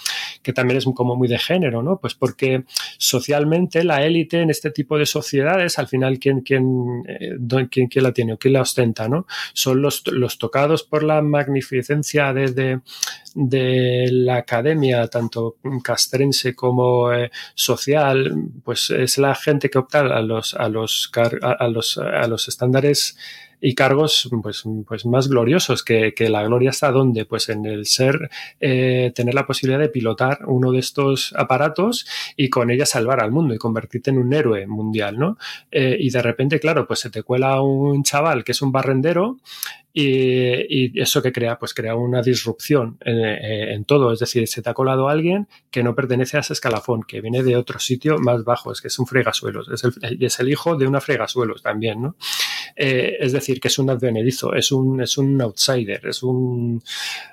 Que también es como muy de género, ¿no? Pues porque socialmente la élite en este tipo de sociedades, al final, ¿quién, quién, eh, quién, quién la tiene o quién la ostenta, ¿no? Son los, los tocados por la magnificencia de, de, de la academia, tanto castrense como eh, social, pues es la gente que opta a los, a los, a los, a los estándares y cargos pues, pues más gloriosos, que, que, la gloria está donde, pues en el ser, eh, tener la posibilidad de pilotar uno de estos aparatos y con ella salvar al mundo y convertirte en un héroe mundial, ¿no? Eh, y de repente, claro, pues se te cuela un chaval que es un barrendero y, y, eso que crea, pues crea una disrupción en, en, todo. Es decir, se te ha colado alguien que no pertenece a ese escalafón, que viene de otro sitio más bajo, es que es un fregasuelos, es el, es el hijo de una fregasuelos también, ¿no? Eh, es decir, que es un advenedizo, es un, es un outsider, es un,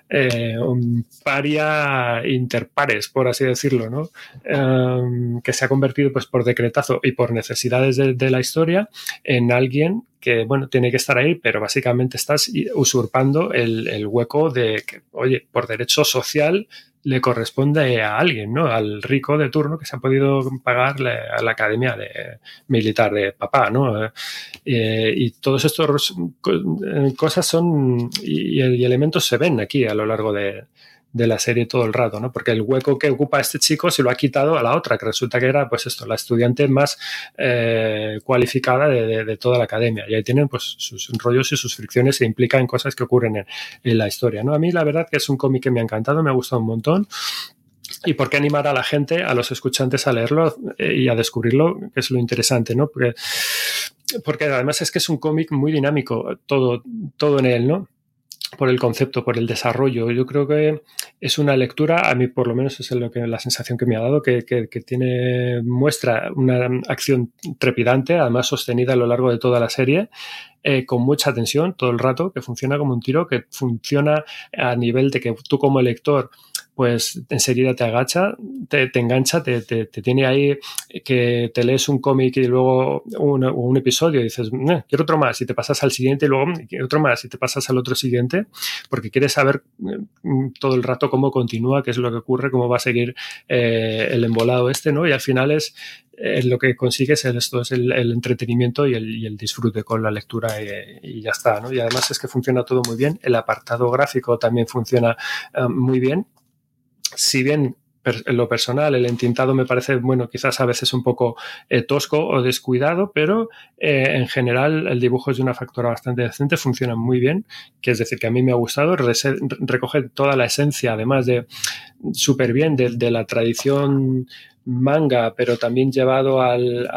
eh, un paria interpares, por así decirlo, ¿no? Um, que se ha convertido, pues, por decretazo y por necesidades de, de la historia en alguien que, bueno, tiene que estar ahí, pero básicamente estás usurpando el, el hueco de que, oye, por derecho social le corresponde a alguien, ¿no? Al rico de turno que se ha podido pagar a la academia de, militar de papá, ¿no? Eh, y todos estos cosas son y, y, elementos se ven aquí a lo largo de, de la serie todo el rato, ¿no? Porque el hueco que ocupa este chico se lo ha quitado a la otra, que resulta que era, pues esto, la estudiante más eh, cualificada de, de, de, toda la academia. Y ahí tienen, pues, sus rollos y sus fricciones se implican cosas que ocurren en, en la historia, ¿no? A mí, la verdad, que es un cómic que me ha encantado, me ha gustado un montón. ¿Y por qué animar a la gente, a los escuchantes a leerlo eh, y a descubrirlo? Que es lo interesante, ¿no? Porque, porque además es que es un cómic muy dinámico, todo, todo en él, ¿no? Por el concepto, por el desarrollo. Yo creo que es una lectura, a mí por lo menos es lo que, la sensación que me ha dado, que, que, tiene, muestra una acción trepidante, además sostenida a lo largo de toda la serie, eh, con mucha tensión todo el rato, que funciona como un tiro, que funciona a nivel de que tú como lector pues enseguida te agacha, te, te engancha, te, te, te, tiene ahí que te lees un cómic y luego un, un, episodio y dices, eh, quiero otro más, y te pasas al siguiente y luego otro más y te pasas al otro siguiente, porque quieres saber todo el rato cómo continúa, qué es lo que ocurre, cómo va a seguir eh, el embolado este, ¿no? Y al final es eh, lo que consigues es esto, es el, el entretenimiento y el, y el, disfrute con la lectura y, y, ya está, ¿no? Y además es que funciona todo muy bien, el apartado gráfico también funciona uh, muy bien si bien en lo personal, el entintado me parece, bueno, quizás a veces un poco eh, tosco o descuidado, pero eh, en general el dibujo es de una factura bastante decente, funciona muy bien, que es decir, que a mí me ha gustado, recoge toda la esencia, además de súper bien, de, la tradición manga, pero también llevado al,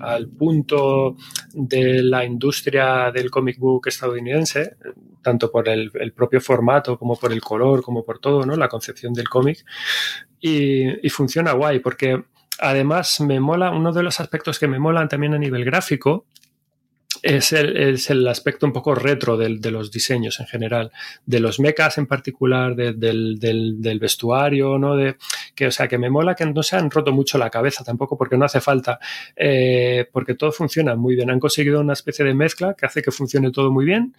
al punto de la industria del comic book estadounidense, tanto por el, propio formato como por el color, como por todo, ¿no? La concepción del cómic. Y, y, funciona guay, porque además me mola, uno de los aspectos que me molan también a nivel gráfico es el, es el, aspecto un poco retro de, de, los diseños en general, de los mechas en particular, de, del, del, del, vestuario, ¿no? De, que, o sea, que me mola que no se han roto mucho la cabeza tampoco porque no hace falta, eh, porque todo funciona muy bien. Han conseguido una especie de mezcla que hace que funcione todo muy bien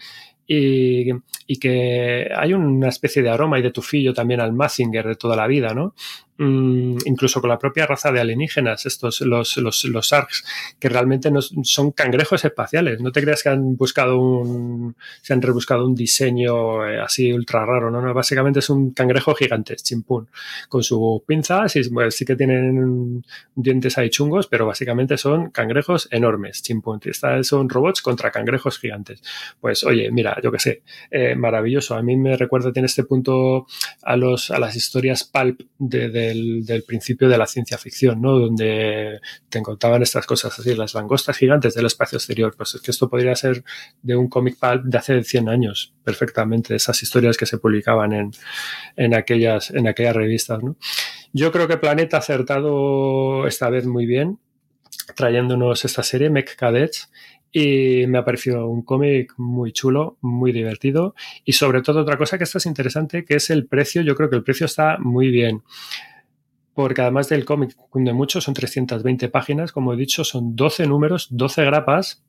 y, y que hay una especie de aroma y de tufillo también al Mazinger de toda la vida, ¿no? Mm, incluso con la propia raza de alienígenas, estos, los, los, los ARCs, que realmente no, son cangrejos espaciales. No te creas que han buscado un, se han rebuscado un diseño eh, así ultra raro, ¿no? no básicamente es un cangrejo gigante, chimpún, con sus pinzas y bueno, sí que tienen dientes ahí chungos, pero básicamente son cangrejos enormes, chimpún. Son robots contra cangrejos gigantes. Pues oye, mira, yo qué sé, eh, maravilloso. A mí me recuerda, tiene este punto a, los, a las historias pulp de, de del, principio de la ciencia ficción, ¿no? Donde te contaban estas cosas así, las langostas gigantes del espacio exterior. Pues es que esto podría ser de un cómic de hace 100 años, perfectamente, esas historias que se publicaban en, en, aquellas, en aquellas revistas. Yo creo que Planeta ha acertado esta vez muy bien, trayéndonos esta serie, Mech Cadets, y me ha parecido un cómic muy chulo, muy divertido y sobre todo otra cosa que esta es interesante que es el precio. Yo creo que el precio está muy bien porque además del cómic de mucho, son 320 páginas, como he dicho, son 12 números, 12 grapas,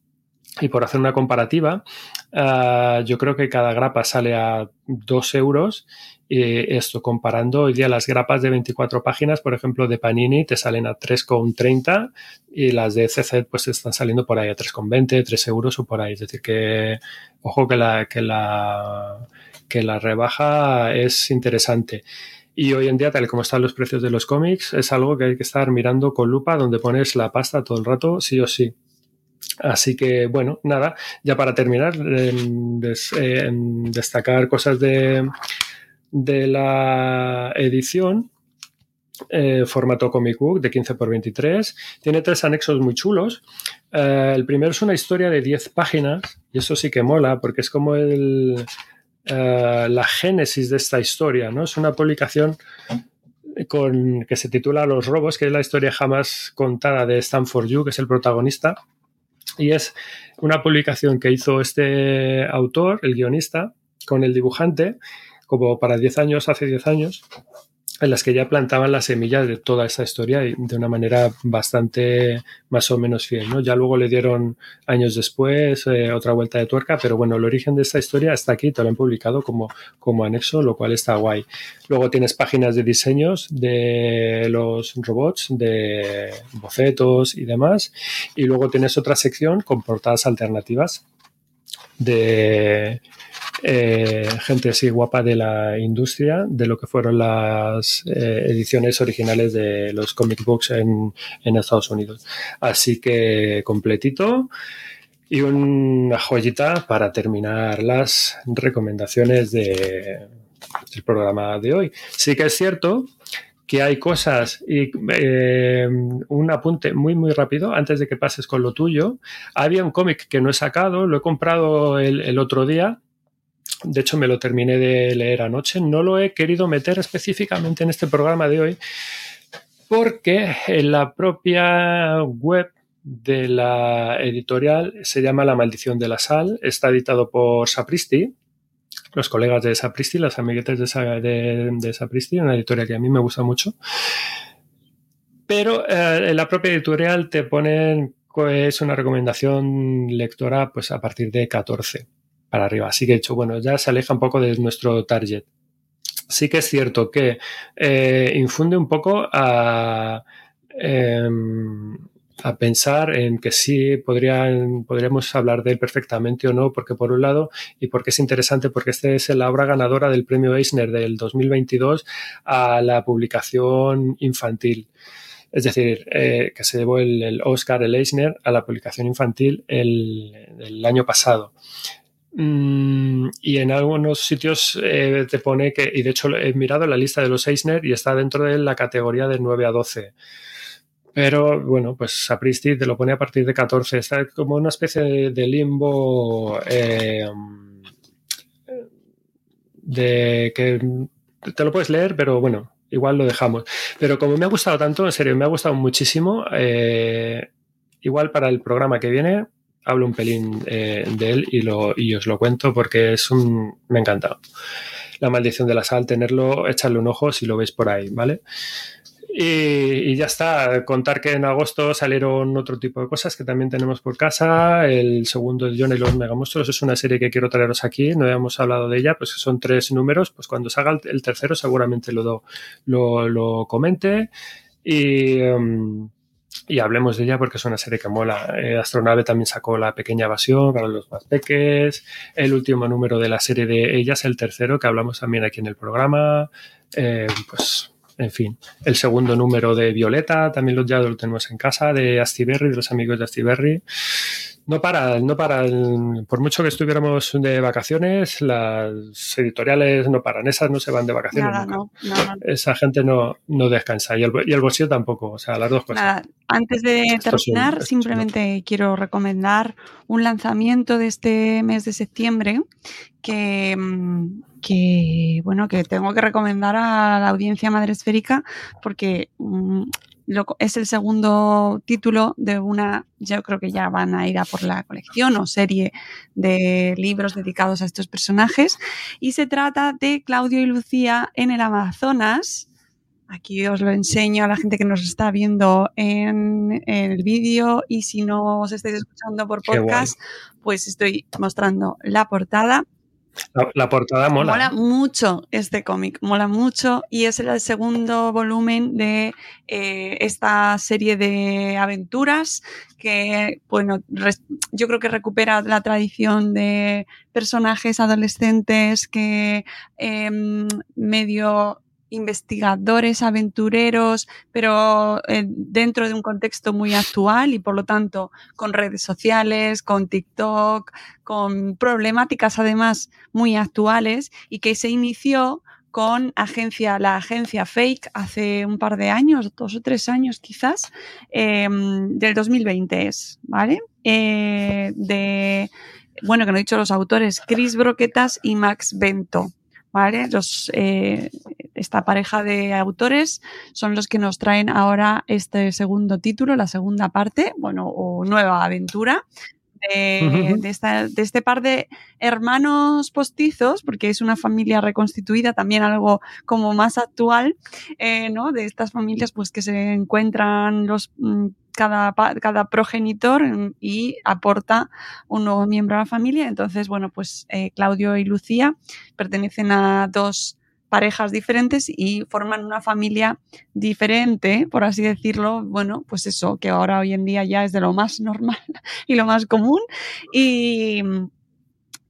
y por hacer una comparativa, uh, yo creo que cada grapa sale a 2 euros. Y esto, comparando hoy día las grapas de 24 páginas, por ejemplo, de Panini, te salen a 3,30 y las de CZ pues están saliendo por ahí a 3,20, 3 euros o por ahí. Es decir, que ojo que la, que la, que la rebaja es interesante. Y hoy en día, tal y como están los precios de los cómics, es algo que hay que estar mirando con lupa, donde pones la pasta todo el rato, sí o sí. Así que, bueno, nada, ya para terminar, en, en destacar cosas de, de la edición. Eh, formato comic book de 15 por 23. Tiene tres anexos muy chulos. Eh, el primero es una historia de 10 páginas y eso sí que mola porque es como el, eh, la génesis de esta historia, ¿no? Es una publicación con, que se titula Los robos, que es la historia jamás contada de Stanford You, que es el protagonista. Y es una publicación que hizo este autor, el guionista, con el dibujante, como para 10 años, hace 10 años, en las que ya plantaban la semilla de toda esa historia y de una manera bastante más o menos fiel. ¿no? Ya luego le dieron años después eh, otra vuelta de tuerca, pero bueno, el origen de esta historia está aquí, te lo han publicado como, como anexo, lo cual está guay. Luego tienes páginas de diseños de los robots, de bocetos y demás, y luego tienes otra sección con portadas alternativas de eh, gente así guapa de la industria, de lo que fueron las eh, ediciones originales de los comic books en, en, Estados Unidos. Así que completito. Y una joyita para terminar las recomendaciones de, del programa de hoy. Sí que es cierto que hay cosas y eh, un apunte muy muy rápido antes de que pases con lo tuyo. Había un cómic que no he sacado, lo he comprado el otro día de hecho, me lo terminé de leer anoche. No lo he querido meter específicamente en este programa de hoy porque en la propia web de la editorial se llama La maldición de la sal. Está editado por Sapristi, los colegas de Sapristi, las amiguetes de, Sapristi, una editorial que a mí me gusta mucho. Pero eh, en la propia editorial te ponen pues, una recomendación lectora pues, a partir de 14 para arriba. Así que, hecho, bueno, ya se aleja un poco de nuestro target. Sí que es cierto que eh, infunde un poco a, eh, a pensar en que sí podrían, podríamos hablar de él perfectamente o no, porque por un lado, y porque es interesante, porque esta es la obra ganadora del premio Eisner del 2022 a la publicación infantil. Es decir, eh, que se llevó el, el, Oscar, el Eisner, a la publicación infantil el, el año pasado. Mm, y en algunos sitios eh, te pone que, y de hecho he mirado la lista de los Eisner y está dentro de la categoría de 9 a 12. Pero bueno, pues Sapristi te lo pone a partir de 14. Está como una especie de, de limbo eh, de que te lo puedes leer, pero bueno, igual lo dejamos. Pero como me ha gustado tanto, en serio, me ha gustado muchísimo, eh, igual para el programa que viene hablo un pelín eh, de él y, lo, y os lo cuento porque es un... me ha encantado. La maldición de la sal, tenerlo, echarle un ojo si lo veis por ahí, ¿vale? Y, ya está, contar que en agosto salieron otro tipo de cosas que también tenemos por casa. El segundo de John y los Megamonstruos es una serie que quiero traeros aquí, no habíamos hablado de ella, pues son tres números, pues cuando salga el, tercero seguramente lo, lo, lo comente. Y, um, y hablemos de ella porque es una serie que mola. Eh, Astronave también sacó La Pequeña Evasión para los más peques. El último número de la serie de ellas, el tercero, que hablamos también aquí en el programa. Eh, pues, en fin. El segundo número de Violeta, también lo, ya lo tenemos en casa, de Astiberri, de los amigos de Astiberri. No para, no para. Por mucho que estuviéramos de vacaciones, las editoriales no paran. Esas no se van de vacaciones. Esa gente no, no descansa. Y el, y el, bolsillo tampoco. O sea, las dos cosas. Antes de terminar, simplemente quiero recomendar un lanzamiento de este mes de septiembre que, que, bueno, que tengo que recomendar a la audiencia madre esférica porque mm, es el segundo título de una, yo creo que ya van a ir a por la colección o serie de libros dedicados a estos personajes. Y se trata de Claudio y Lucía en el Amazonas. Aquí os lo enseño a la gente que nos está viendo en, el vídeo y si no os estáis escuchando por podcast, pues estoy mostrando la portada. La, portada mola. Mola mucho este cómic, mola mucho y es el segundo volumen de eh, esta serie de aventuras que, bueno, yo creo que recupera la tradición de personajes adolescentes que em, medio investigadores, aventureros, pero eh, dentro de un contexto muy actual y por lo tanto con redes sociales, con TikTok, con problemáticas además muy actuales y que se inició con agencia, la agencia Fake hace un par de años, dos o tres años quizás, em, del 2020 es, ¿vale? Eh, de, bueno, que no he dicho los autores, Chris Broquetas y Max Bento. ¿vale? Los, eh, esta pareja de autores son los que nos traen ahora este segundo título, la segunda parte, bueno, o nueva aventura. De, de, este par de hermanos postizos, porque es una familia reconstituida, también algo como más actual, eh, ¿no? De estas familias pues que se encuentran los mm, cada, progenitor y aporta un nuevo miembro a la familia. Entonces, bueno, pues eh, Claudio y Lucía pertenecen a dos parejas diferentes y forman una familia diferente, por así decirlo. Bueno, pues eso, que ahora hoy en día ya es de lo más [LAUGHS] normal y lo más común. Y,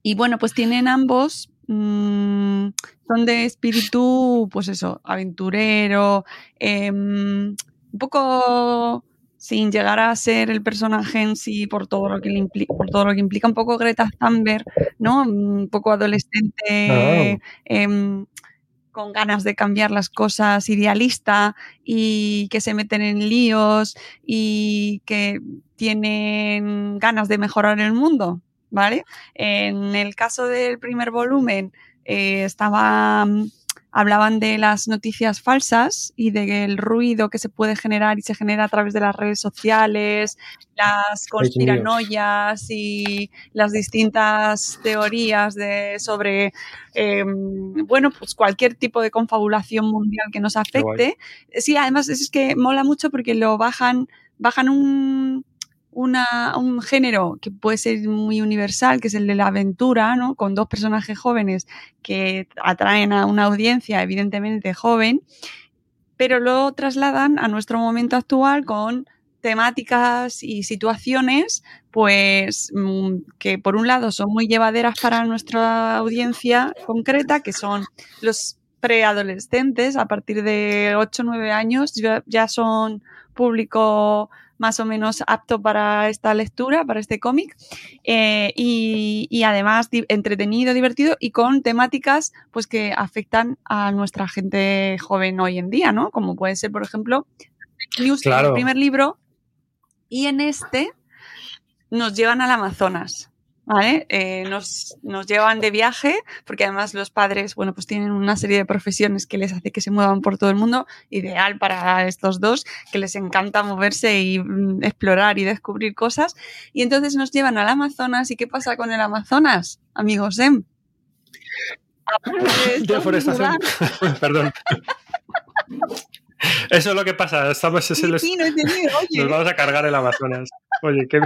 y bueno, pues tienen ambos mm, son de espíritu, pues eso, aventurero, em, un poco sin llegar a ser el personaje en sí por todo lo que implica, por todo lo que implica un poco Greta Thunberg, ¿no? Un poco adolescente, em, con ganas de cambiar las cosas, idealista y que se meten en líos y que tienen ganas de mejorar el mundo, ¿vale? En el caso del primer volumen eh, estaba hablaban de las noticias falsas y del ruido que se puede generar y se genera a través de las redes sociales, las conspiranoias y las distintas teorías de, sobre, em, bueno, pues cualquier tipo de confabulación mundial que nos afecte. Sí, además es que mola mucho porque lo bajan, bajan un, un género que puede ser muy universal, que es el de la aventura, ¿no? Con dos personajes jóvenes que atraen a una audiencia evidentemente joven, pero lo trasladan a nuestro momento actual con temáticas y situaciones, pues mm, que por un lado son muy llevaderas para nuestra audiencia concreta, que son los preadolescentes, a partir de 8 o 9 años ya, ya son público más o menos apto para esta lectura, para este cómic, eh, y, además entretenido, divertido y con temáticas pues que afectan a nuestra gente joven hoy en día, ¿no? Como puede ser, por ejemplo, News, el primer libro, y en este nos llevan al Amazonas. ¿Vale? Eh, nos, nos, llevan de viaje, porque además los padres, bueno, pues tienen una serie de profesiones que les hace que se muevan por todo el mundo, ideal para estos dos, que les encanta moverse y mm, explorar y descubrir cosas. Y entonces nos llevan al Amazonas. ¿Y qué pasa con el Amazonas, amigos Em? [LAUGHS] Deforestación. [LAUGHS] Perdón. Eso es lo que pasa. Estamos, sí, sí, no he entendido, Nos vamos a cargar el Amazonas. Oye, qué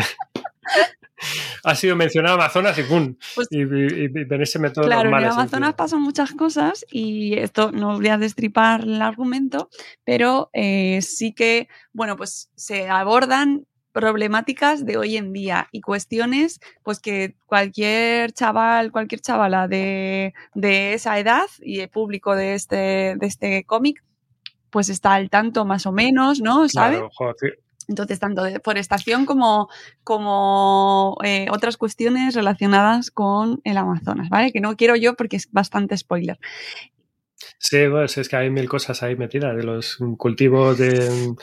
ha sido mencionado Amazonas y ¡pum! Pues, y, en ese método Claro, en el Amazonas pasan muchas cosas y esto no voy a destripar el argumento, pero eh, sí que, bueno, pues se abordan problemáticas de hoy en día y cuestiones pues que cualquier chaval, cualquier chavala de, de esa edad y el público de este, de este cómic pues está al tanto más o menos, ¿no? ¿Sabe? Claro, joder, entonces, tanto deforestación como, como eh, otras cuestiones relacionadas con el Amazonas, ¿vale? Que no quiero yo porque es bastante spoiler. Sí, pues es que hay mil cosas ahí metidas, de los cultivos de,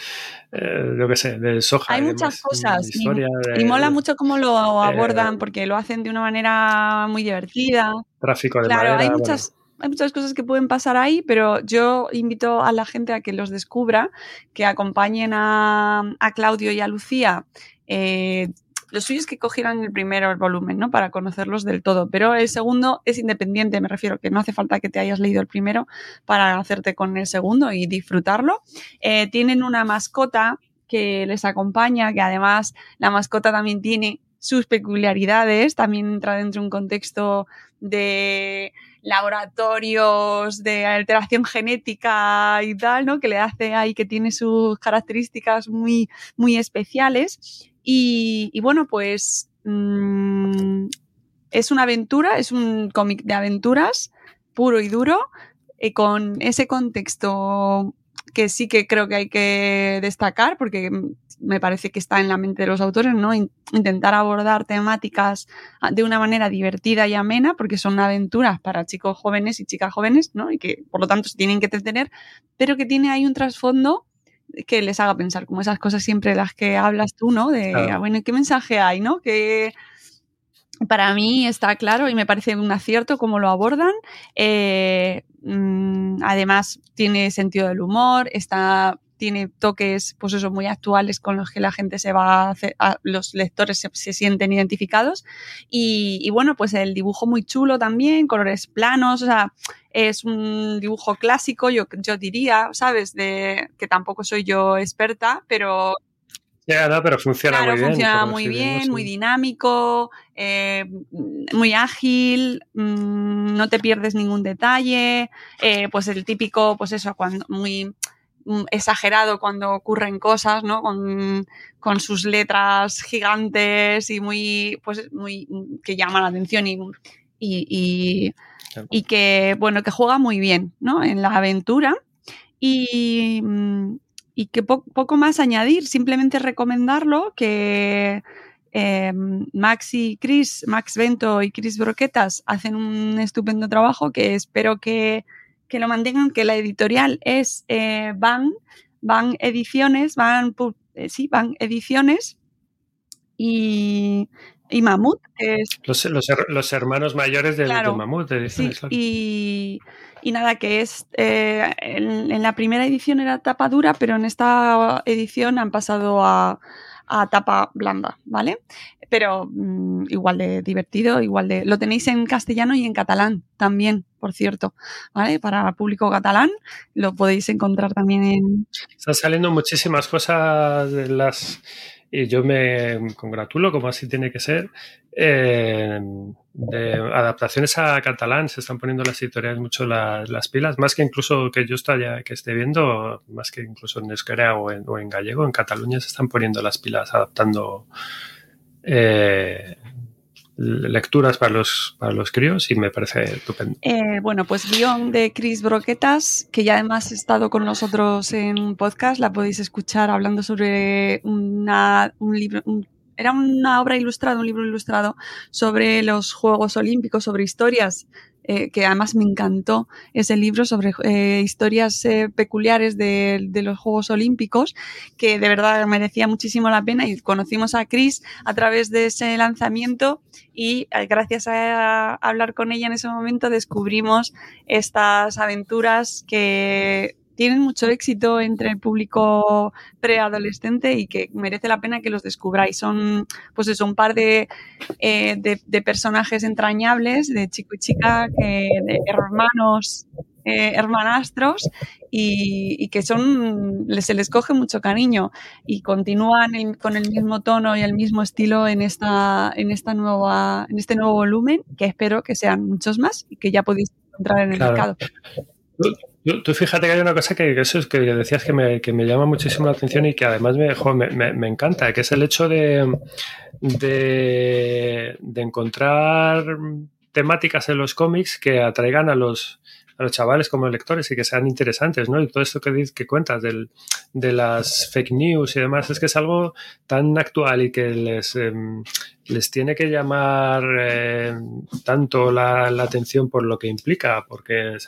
eh, lo que sé, de soja. Hay muchas cosas y, mola mucho cómo lo eh, abordan porque lo hacen de una manera muy divertida. Tráfico de Claro, hay muchas, hay muchas cosas que pueden pasar ahí, pero yo invito a la gente a que los descubra, que acompañen a, Claudio y a Lucía. Eh, lo suyo es que cogieran el primero el volumen, ¿no? Para conocerlos del todo. Pero el segundo es independiente, me refiero, que no hace falta que te hayas leído el primero para hacerte con el segundo y disfrutarlo. Eh, tienen una mascota que les acompaña, que además la mascota también tiene sus peculiaridades, también entra dentro de un contexto de laboratorios de alteración genética y tal, ¿no? Que le hace ahí que tiene sus características muy, muy especiales. Y, bueno, pues mm, es una aventura, es un cómic de aventuras puro y duro, eh, con ese contexto que sí que creo que hay que destacar, porque me parece que está en la mente de los autores, ¿no? intentar abordar temáticas ah, de una manera divertida y amena, porque son aventuras para chicos jóvenes y chicas jóvenes, ¿no? Y que por lo tanto se tienen que entretener, pero que tiene ahí un trasfondo que les haga pensar, como esas cosas siempre las que hablas tú, ¿no? De, ah, bueno, ¿qué mensaje hay, no? Que para mí está claro y me parece un acierto cómo lo abordan. Eh, mm, además, tiene sentido del humor, está tiene toques, pues eso, muy actuales con los que la gente se va a hacer, los lectores se, sienten identificados. Y, bueno, pues el dibujo muy chulo también, colores planos, o sea, es un dibujo clásico, yo, yo diría, ¿sabes? De que tampoco soy yo experta, pero ya, no, pero funciona muy bien. Funciona muy bien, muy dinámico, eh, muy ágil, mm, no te pierdes ningún detalle, eh, pues el típico, pues eso, cuando muy exagerado cuando ocurren cosas, ¿no? Con, sus letras gigantes y muy, pues, muy, que llaman la atención y, y, y, que, bueno, que juega muy bien, ¿no? En la aventura. Y, mm, y que poco más añadir, simplemente recomendarlo, que eh, Max y Chris, Max Bento y Chris Broquetas hacen un estupendo trabajo que espero que que lo mantengan, que la editorial es eh, Van, Van Ediciones, Van, eh, sí, Van Ediciones y, y Mamut. es, los, los, hermanos mayores de, Mamut. y, y, nada, que es, eh, en, la primera edición era tapa dura, pero en esta edición han pasado a, a tapa blanda, ¿vale? Pero mm, igual de divertido, igual de... Lo tenéis en castellano y en catalán también, por cierto, ¿vale? Para público catalán lo podéis encontrar también en... Están saliendo muchísimas cosas de las y yo me congratulo, como así tiene que ser, eh, de adaptaciones a catalán. Se están poniendo las editoriales mucho las, pilas, más que incluso que yo esté, que esté viendo, más que incluso en euskera o en gallego, en Cataluña se están poniendo las pilas adaptando eh, lecturas para los, para los críos y me parece estupendo. Eh, bueno, pues guion de Chris Broquetas, que ya además ha estado con nosotros en un podcast, la podéis escuchar hablando sobre una, un libro, era una obra ilustrada, un libro ilustrado sobre los Juegos Olímpicos, sobre historias eh, que además me encantó ese libro sobre eh, historias eh, peculiares de, de, los Juegos Olímpicos, que de verdad merecía muchísimo la pena y conocimos a Chris a través de ese lanzamiento y gracias a hablar con ella en ese momento descubrimos estas aventuras que tienen mucho éxito entre el público preadolescente y que merece la pena que los descubráis. Son, pues eso, un par de, eh, de, de personajes entrañables, de chico y chica, que, de hermanos eh, hermanastros y, y, que son se les coge mucho cariño y continúan en, con el mismo tono y el mismo estilo en esta en esta nueva en este nuevo volumen que espero que sean muchos más y que ya podéis encontrar en el claro. mercado. Tú, fíjate que hay una cosa que, eso es que decías que me, que me, llama muchísimo la atención y que además me, me, me encanta, que es el hecho de, de, de, encontrar temáticas en los cómics que atraigan a los, a los chavales como lectores y que sean interesantes, ¿no? Y todo esto que, que cuentas del, de las fake news y demás, es que es algo tan actual y que les, eh, les tiene que llamar eh, tanto la, atención por lo que implica, porque,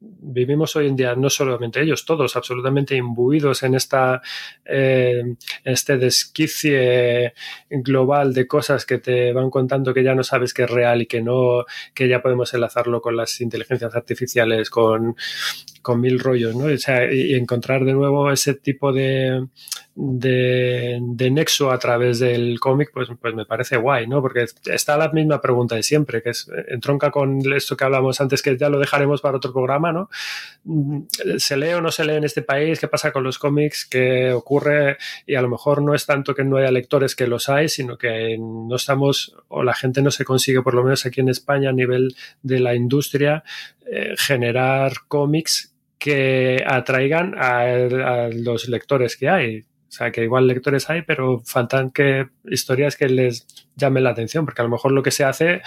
vivimos hoy en día, no solamente ellos, todos absolutamente imbuidos en esta eh, este desquicie global de cosas que te van contando que ya no sabes que es real y que no, que ya podemos enlazarlo con las inteligencias artificiales, con, con mil rollos, ¿no? O sea, y encontrar de nuevo ese tipo de, de, de nexo a través del cómic, pues, pues me parece guay, ¿no? Porque está la misma pregunta de siempre, que es, entronca con esto que hablamos antes, que ya lo dejaremos para otro programa, ¿no? ¿Se lee o no se lee en este país? ¿Qué pasa con los cómics? ¿Qué ocurre? Y a lo mejor no es tanto que no haya lectores que los hay, sino que no estamos, o la gente no se consigue, por lo menos aquí en España, a nivel de la industria, eh, generar cómics que atraigan a, a, los lectores que hay. O sea, que igual lectores hay, pero faltan que historias que les llamen la atención, porque a lo mejor lo que se hace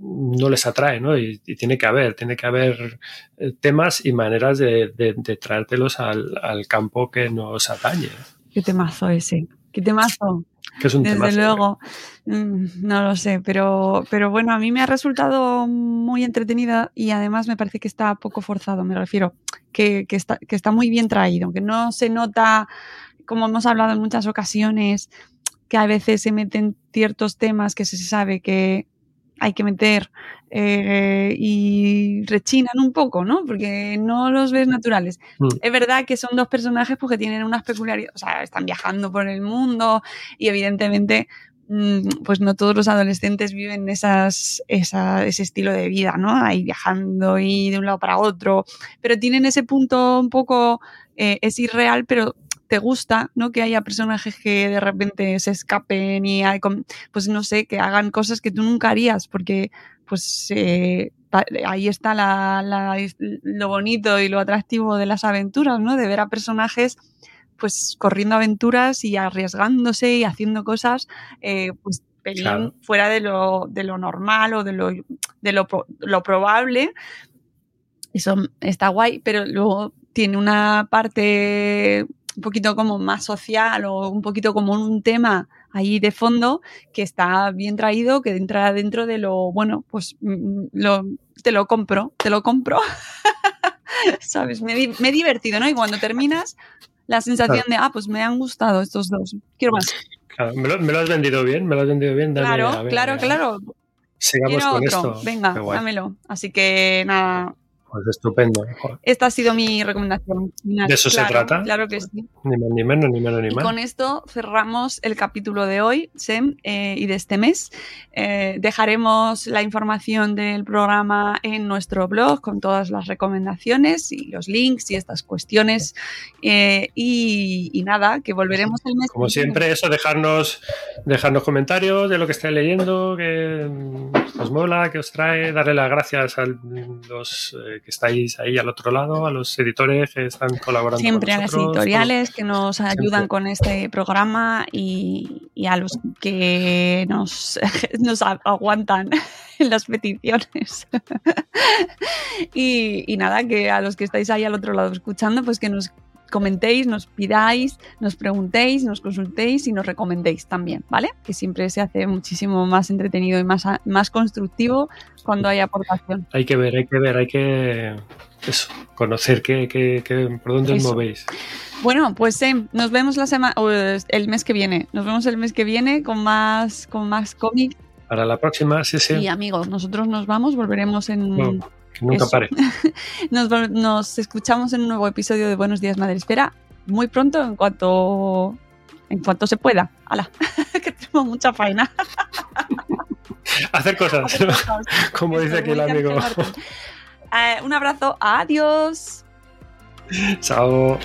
no les atrae, ¿no? Y, y tiene que haber, tiene que haber eh, temas y maneras de, de, de traértelos al, al, campo que nos atañe. Qué temazo ese, qué temazo. Que es un Desde temazo, luego, mm, no lo sé, pero, pero bueno, a mí me ha resultado muy entretenida y además me parece que está poco forzado, me refiero, que, que, está, que está muy bien traído, que no se nota como hemos hablado en muchas ocasiones, que a veces se meten ciertos temas que se sabe que hay que meter eh, y rechinan un poco, ¿no? Porque no los ves naturales. Mm. Es verdad que son dos personajes porque tienen unas peculiaridades, o sea, están viajando por el mundo y evidentemente mm, pues no todos los adolescentes viven esas, esa, ese estilo de vida, ¿no? Ahí viajando y de un lado para otro, pero tienen ese punto un poco, eh, es irreal, pero te gusta, ¿no? Que haya personajes que de repente se escapen y hay, pues no sé, que hagan cosas que tú nunca harías, porque pues eh, ahí está la, la, lo bonito y lo atractivo de las aventuras, ¿no? De ver a personajes pues corriendo aventuras y arriesgándose y haciendo cosas, eh, pues pelín claro. fuera de lo, de lo normal o de lo, de lo, lo probable. Eso está guay, pero luego tiene una parte un poquito como más social o un poquito como un tema ahí de fondo que está bien traído, que entra dentro de lo, bueno, pues lo, te lo compro, te lo compro. [LAUGHS] ¿Sabes? Me, me, he divertido, ¿no? Y cuando terminas, la sensación claro. de, ah, pues me han gustado estos dos, quiero más. Claro, me, lo, me, lo, has vendido bien, me lo has vendido bien. Dale, claro, ver, claro, claro. Sigamos quiero con otro. esto. Venga, dámelo. Así que nada, pues estupendo. Esta ha sido mi recomendación. Final. ¿De eso claro, se trata? Claro que sí. Ni más ni menos, ni menos ni y más. con esto cerramos el capítulo de hoy, Sem, eh, y de este mes. Eh, dejaremos la información del programa en nuestro blog con todas las recomendaciones y los links y estas cuestiones. Eh, y, y, nada, que volveremos el mes. Como siempre, eso, dejarnos, dejarnos comentarios de lo que estáis leyendo, que os mola, que os trae, darle las gracias a los que estáis ahí al otro lado, a los editores que están colaborando. Siempre con nosotros, a las editoriales que nos ayudan con este programa y, y, a los que nos, [LAUGHS] nos aguantan en [LAUGHS] las peticiones. [LAUGHS] y, y, nada, que a los que estáis ahí al otro lado escuchando, pues que nos comentéis, nos pidáis, nos preguntéis, nos consultéis y nos recomendéis también, ¿vale? Que siempre se hace muchísimo más entretenido y más, más constructivo cuando hay aportación. Hay que ver, hay que ver, hay que eso, conocer qué, qué, qué, por dónde os movéis. Bueno, pues eh, nos vemos la semana el mes que viene. Nos vemos el mes que viene con más con más cómics. Para la próxima, sí, sí. Y amigos, nosotros nos vamos, volveremos en que nunca pare. [LAUGHS] nos, nos, escuchamos en un nuevo episodio de Buenos Días Madre Espera muy pronto en cuanto en cuanto se pueda. ¡Hala! [LAUGHS] que tenemos mucha faena. [LAUGHS] Hacer cosas, como dice aquí el amigo. Eh, un abrazo, adiós. Chao.